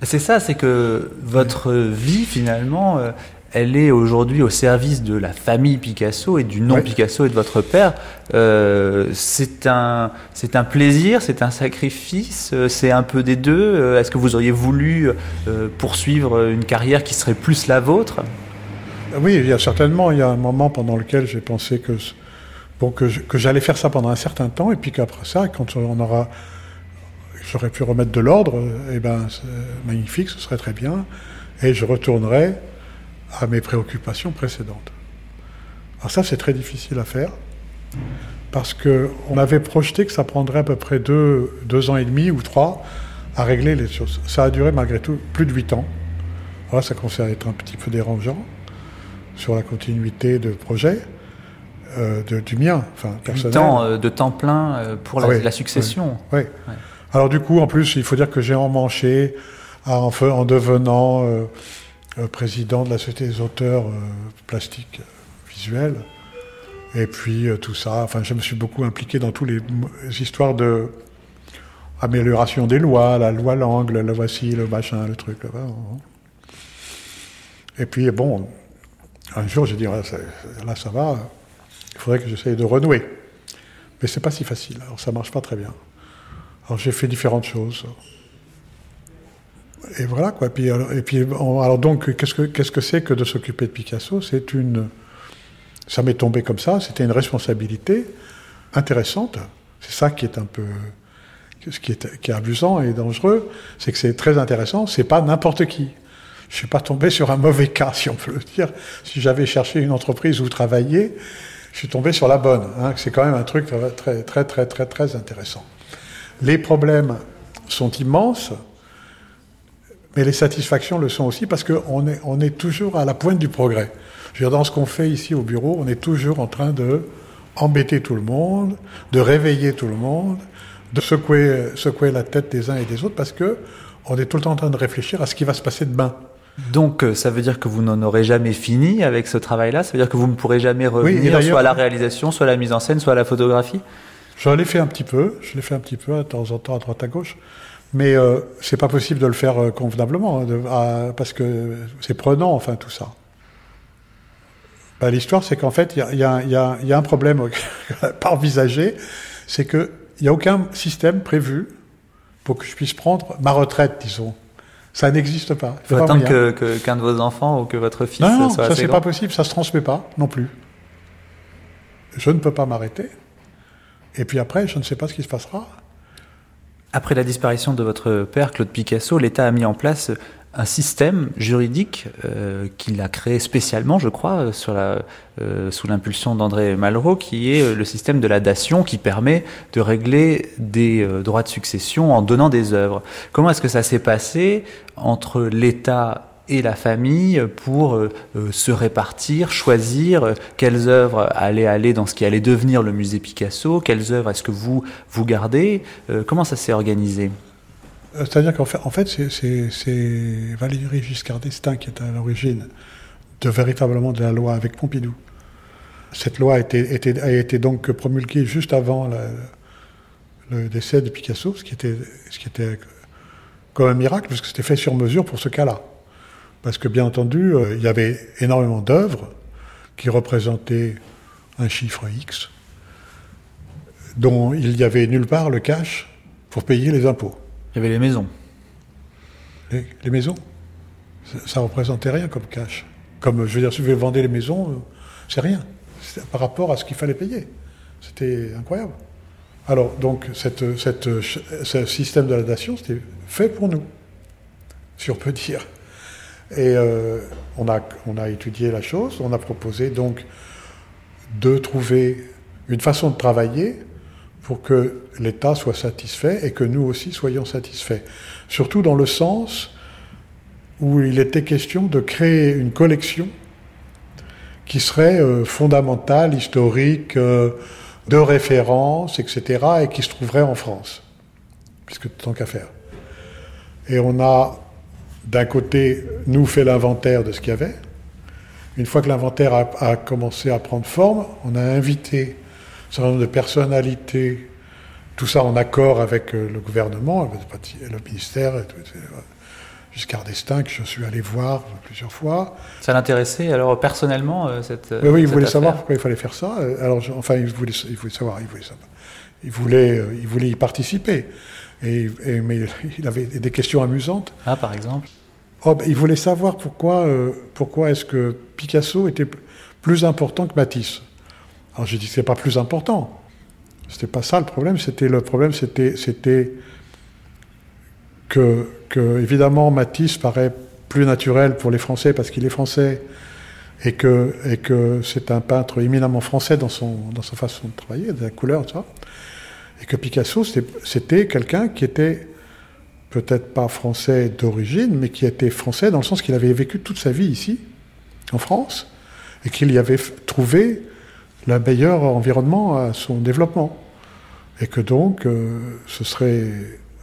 C'est ça, c'est que votre vie finalement, euh, elle est aujourd'hui au service de la famille Picasso et du nom. Picasso et de votre père. Euh, c'est un, c'est un plaisir, c'est un sacrifice, c'est un peu des deux. Est-ce que vous auriez voulu poursuivre une carrière qui serait plus la vôtre? Oui, il y a certainement, il y a un moment pendant lequel j'ai pensé que, bon, que, que j'allais faire ça pendant un certain temps, et puis qu'après ça, quand on aura, j'aurais pu remettre de l'ordre, eh ben, magnifique, ce serait très bien, et je retournerai à mes préoccupations précédentes. Alors ça, c'est très difficile à faire, parce que on avait projeté que ça prendrait à peu près deux, deux ans et demi ou trois à régler les choses. Ça a duré malgré tout plus de huit ans. Alors là, ça commence à être un petit peu dérangeant sur la continuité de projet euh, de- du mien, enfin personnel. euh, de temps plein euh, pour la, Ah oui, la succession. Oui. Alors du coup, en plus, il faut dire que j'ai emmanché à- en, en devenant président de la Société des auteurs plastiques visuels. Et puis tout ça, enfin, je me suis beaucoup impliqué dans toutes les, histoires de amélioration des lois, la loi Langle, le voici, le machin, le truc. Là, et puis bon, un jour, j'ai dit, là, ça- là, ça va, il faudrait que j'essaye de renouer. Mais c'est pas si facile, alors ça marche pas très bien. Alors j'ai fait différentes choses. Et voilà quoi. Puis, alors, et puis alors donc qu'est-ce que qu'est-ce que c'est que de s'occuper de Picasso? C'est une, ça m'est tombé comme ça. C'était une responsabilité intéressante. C'est ça qui est un peu, ce qui est, qui est amusant et dangereux, c'est que c'est très intéressant. C'est pas n'importe qui. Je suis pas tombé sur un mauvais cas, si on peut le dire. Si j'avais cherché une entreprise où travailler, je suis tombé sur la bonne. Hein. C'est quand même un truc très très très très très, intéressant. Les problèmes sont immenses, mais les satisfactions le sont aussi parce qu'on est, on est toujours à la pointe du progrès. Je veux dire, dans ce qu'on fait ici au bureau, on est toujours en train de embêter tout le monde, de réveiller tout le monde, de secouer, secouer la tête des uns et des autres parce que on est tout le temps en train de réfléchir à ce qui va se passer demain. Donc euh, ça veut dire que vous n'en aurez jamais fini avec ce travail-là? Ça veut dire que vous ne pourrez jamais revenir soit à la réalisation, soit à la mise en scène, soit à la photographie? Je l'ai fait un petit peu, je l'ai fait un petit peu de temps en temps à droite à gauche, mais euh, c'est pas possible de le faire euh, convenablement hein, de- à- parce que c'est prenant, enfin tout ça. Ben, L'histoire, c'est qu'en fait, il y a, y y y un problème à pas envisager, c'est qu'il n'y a aucun système prévu pour que je puisse prendre ma retraite, disons. Ça n'existe pas. Il faut attendre que- qu'un de vos enfants ou que votre fils Non, non, soit ça c'est pas possible, ça se transmet pas non plus. Je ne peux pas m'arrêter. Et puis après, je ne sais pas ce qui se passera. Après la disparition de votre père, Claude Picasso, l'État a mis en place un système juridique euh, qu'il a créé spécialement, je crois, euh, sur la, euh, sous l'impulsion d'André Malraux, qui est euh, le système de la dation qui permet de régler des euh, droits de succession en donnant des œuvres. Comment est-ce que ça s'est passé entre l'État et la famille pour euh, euh, se répartir, choisir quelles œuvres allaient aller dans ce qui allait devenir le musée Picasso, quelles œuvres est-ce que vous vous gardez, comment ça s'est organisé? C'est-à-dire qu'en fait, en fait c'est- Valéry Giscard d'Estaing qui est à l'origine de véritablement de la loi avec Pompidou. Cette loi a été, donc promulguée juste avant le décès de Picasso, ce qui était, ce qui était comme un miracle, parce que c'était fait sur mesure pour ce cas-là. Parce que bien entendu, euh, il y avait énormément d'œuvres qui représentaient un chiffre X, dont il n'y avait nulle part le cash pour payer les impôts. Il y avait les maisons. Les, maisons, ça, ça représentait rien comme cash. Comme, je veux dire, si vous vendez les maisons, euh, c'est rien. Par rapport à ce qu'il fallait payer. C'était incroyable. Alors, donc, ce système de la dation, c'était fait pour nous, si on peut dire. Et euh, on a étudié la chose, on a proposé donc de trouver une façon de travailler pour que l'État soit satisfait et que nous aussi soyons satisfaits. Surtout dans le sens où il était question de créer une collection qui serait euh, fondamentale, historique, euh, de référence, etc., et qui se trouverait en France, puisque tant qu'à faire. Et on a, d'un côté, nous fait l'inventaire de ce qu'il y avait. Une fois que l'inventaire a, commencé à prendre forme, on a invité certain nombre de personnalités, tout ça en accord avec euh, le gouvernement, le ministère, et tout, etc. Giscard d'Estaing, que je suis allé voir plusieurs fois. Ça l'intéressait alors personnellement euh, cette. Oui, oui, il cette voulait affaire savoir pourquoi il fallait faire ça. Euh, Alors, je- enfin, il voulait, il voulait savoir, il voulait savoir. Il voulait, euh, il voulait y participer. Et, et- mais il avait des questions amusantes. Ah, par exemple. Oh, ben, il voulait savoir pourquoi, euh, pourquoi est-ce que Picasso était plus important que Matisse? Alors j'ai dit que c'est pas plus important. C'était pas ça le problème. C'était le problème, c'était, c'était que, que évidemment Matisse paraît plus naturel pour les Français parce qu'il est français et que, et que c'est un peintre éminemment français dans, son, dans sa façon de travailler, de la couleur, tout ça. Et que Picasso, c'était, quelqu'un qui était peut-être pas français d'origine, mais qui était français dans le sens qu'il avait vécu toute sa vie ici, en France, et qu'il y avait trouvé le meilleur environnement à son développement. Et que donc, euh, ce serait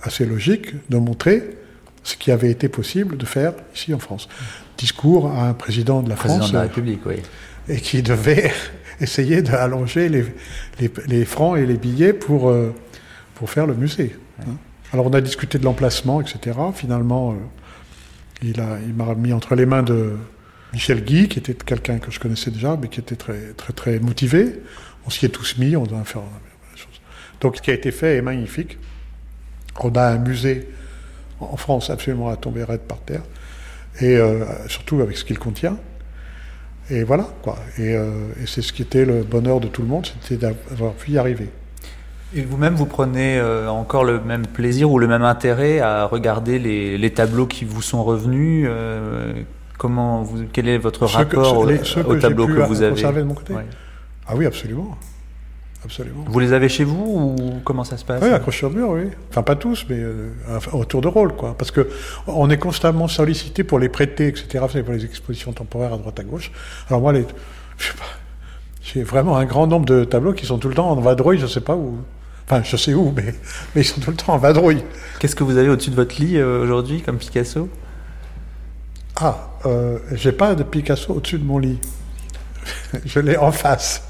assez logique de montrer ce qui avait été possible de faire ici en France. Discours à un président de la Président France de la euh, République, oui. et qui devait essayer d'allonger les, les, les francs et les billets pour, euh, pour faire le musée. hein. Alors on a discuté de l'emplacement, etc. Finalement, euh, il m'a mis entre les mains de Michel Guy, qui était quelqu'un que je connaissais déjà, mais qui était très, très, très motivé. On s'y est tous mis, on doit faire la chose. Donc ce qui a été fait est magnifique. On a un musée en France absolument à tomber raide par terre, et euh, surtout avec ce qu'il contient. Et voilà, quoi. Et, euh, et c'est ce qui était le bonheur de tout le monde, c'était d'avoir pu y arriver. Et vous-même, vous prenez euh, encore le même plaisir ou le même intérêt à regarder les, tableaux qui vous sont revenus Comment vous, quel est votre que- rapport au, les- ceux au que tableau pu que vous avez de mon côté Ouais. Ah oui, absolument. Absolument. Vous les avez chez vous ou comment ça se passe Oui, accrochés au mur, oui. Enfin, pas tous, mais euh, autour de rôle, quoi. Parce que on est constamment sollicité pour les prêter, etc. Pour les expositions temporaires à droite à gauche. Alors moi, les, je sais pas, j'ai vraiment un grand nombre de tableaux qui sont tout le temps en vadrouille, je sais pas où. Enfin, je sais où, mais, mais ils sont tout le temps en vadrouille. Qu'est-ce que vous avez au-dessus de votre lit euh, aujourd'hui comme Picasso? Ah, euh, j'ai pas de Picasso au-dessus de mon lit. je l'ai en face.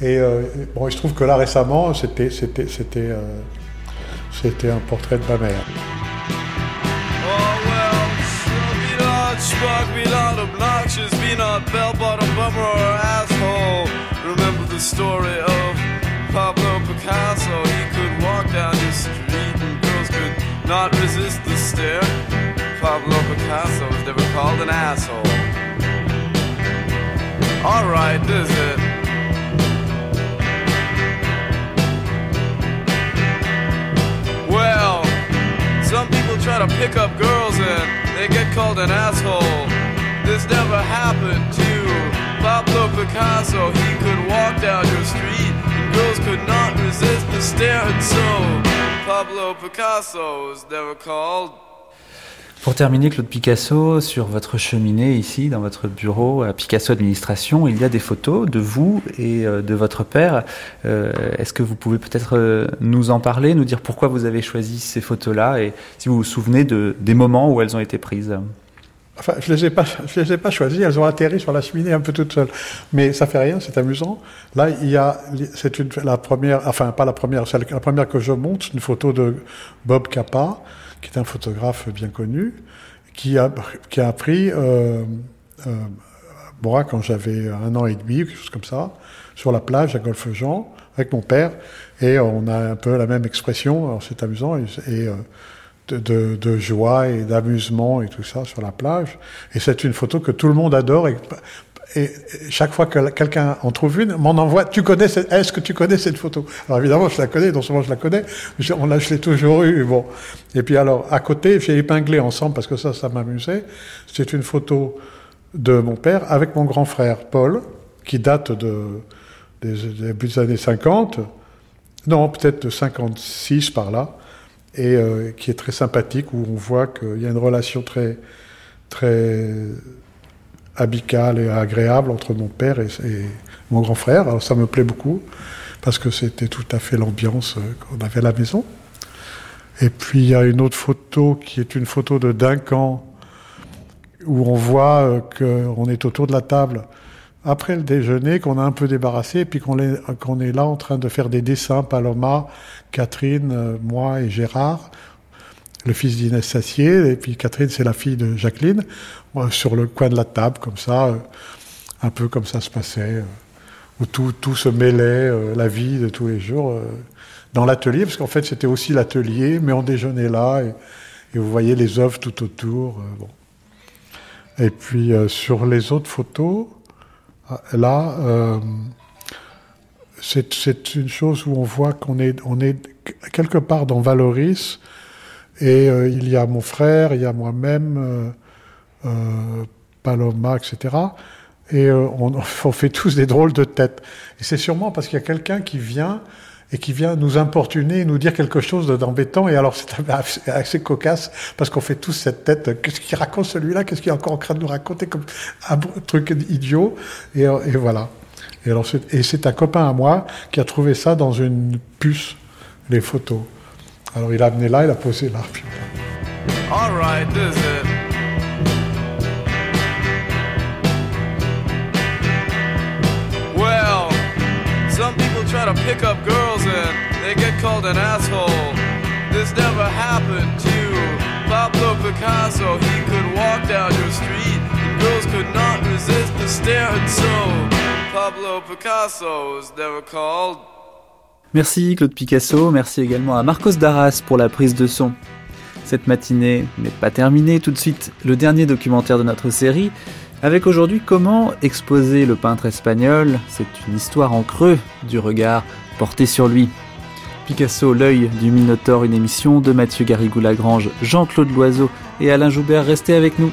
Et euh, bon, il se trouve que là récemment, c'était euh, un portrait de ma mère. Oh. Remember the story of Pablo Picasso. He could walk down the street and girls could not resist the stare. Pablo Picasso was never called an asshole. Alright, this is it. Well, some people try to pick up girls and they get called an asshole. This never happened to Pablo Picasso. He could walk down your street and girls could not resist the stare. And so, Pablo Picasso was never called Pour terminer, Claude Picasso, sur votre cheminée ici, dans votre bureau à Picasso Administration, il y a des photos de vous et euh, de votre père. Euh, Est-ce que vous pouvez peut-être euh, nous en parler, nous dire pourquoi vous avez choisi ces photos-là et si vous vous souvenez de, des moments où elles ont été prises? Enfin, je les ai pas, je les ai pas choisies. Elles ont atterri sur la cheminée un peu toutes seules. Mais ça fait rien, c'est amusant. Là, il y a, c'est la première, enfin pas la première, la première que je montre, une photo de Bob Capa, qui est un photographe bien connu, qui a, qui a pris euh, euh, moi quand j'avais un an et demi, quelque chose comme ça, sur la plage à Golfe-Jean avec mon père, et on a un peu la même expression. C'est amusant et, euh, de, de, de joie et d'amusement et tout ça sur la plage. Et c'est une photo que tout le monde adore. Et, et chaque fois que quelqu'un en trouve une, m'en envoie. Tu connais Est-ce que tu connais cette photo? Alors évidemment, je la connais. Non seulement je la connais, je, on l'a, je l'ai toujours eu. Bon. Et puis alors, à côté, j'ai épinglé ensemble parce que ça, ça m'amusait. C'est une photo de mon père avec mon grand frère Paul, qui date de, des, des années 50, non, peut-être de 56 par là, et euh, qui est très sympathique, où on voit qu'il y a une relation très, très amicale et agréable entre mon père et, mon grand frère. Alors ça me plaît beaucoup, parce que c'était tout à fait l'ambiance euh, qu'on avait à la maison. Et puis il y a une autre photo qui est une photo de Duncan, où on voit euh, qu'on est autour de la table après le déjeuner, qu'on a un peu débarrassé, et puis qu'on est, qu'on est là en train de faire des dessins, Paloma, Catherine, euh, moi et Gérard, le fils d'Inès Sassier, et puis Catherine, c'est la fille de Jacqueline, sur le coin de la table, comme ça, euh, un peu comme ça se passait, euh, où tout, se mêlait, euh, la vie de tous les jours, dans l'atelier, parce qu'en fait c'était aussi l'atelier, mais on déjeunait là, et, vous voyez les œuvres tout autour. Et puis sur les autres photos, là, c'est une chose où on voit qu'on est, quelque part dans Valoris, et il y a mon frère, il y a moi-même, Paloma, etc. Et euh, on, fait tous des drôles de têtes. Et c'est sûrement parce qu'il y a quelqu'un qui vient et qui vient nous importuner, nous dire quelque chose d'embêtant. Et alors c'est assez, cocasse parce qu'on fait tous cette tête. Qu'est-ce qu'il raconte celui-là? Qu'est-ce qu'il est encore en train de nous raconter comme un truc idiot? Et, euh, et voilà. Et alors c'est- un copain à moi qui a trouvé ça dans une puce, les photos. Alors il a amené là, il a posé là. All right, this is try to pick up girls and they get called an asshole. This never happened to Pablo Picasso. He could walk down your street and girls could not resist the stare, and so Pablo Picasso was never called Merci Claude Picasso, merci également à Marcos Darras pour la prise de son. Cette matinée n'est pas terminée, tout de suite le dernier documentaire de notre série, avec aujourd'hui comment exposer le peintre espagnol, c'est une histoire en creux du regard porté sur lui. Picasso, l'œil du Minotaure, une émission de Mathieu Garrigou-Lagrange, Jean-Claude Loiseau et Alain Joubert, restez avec nous.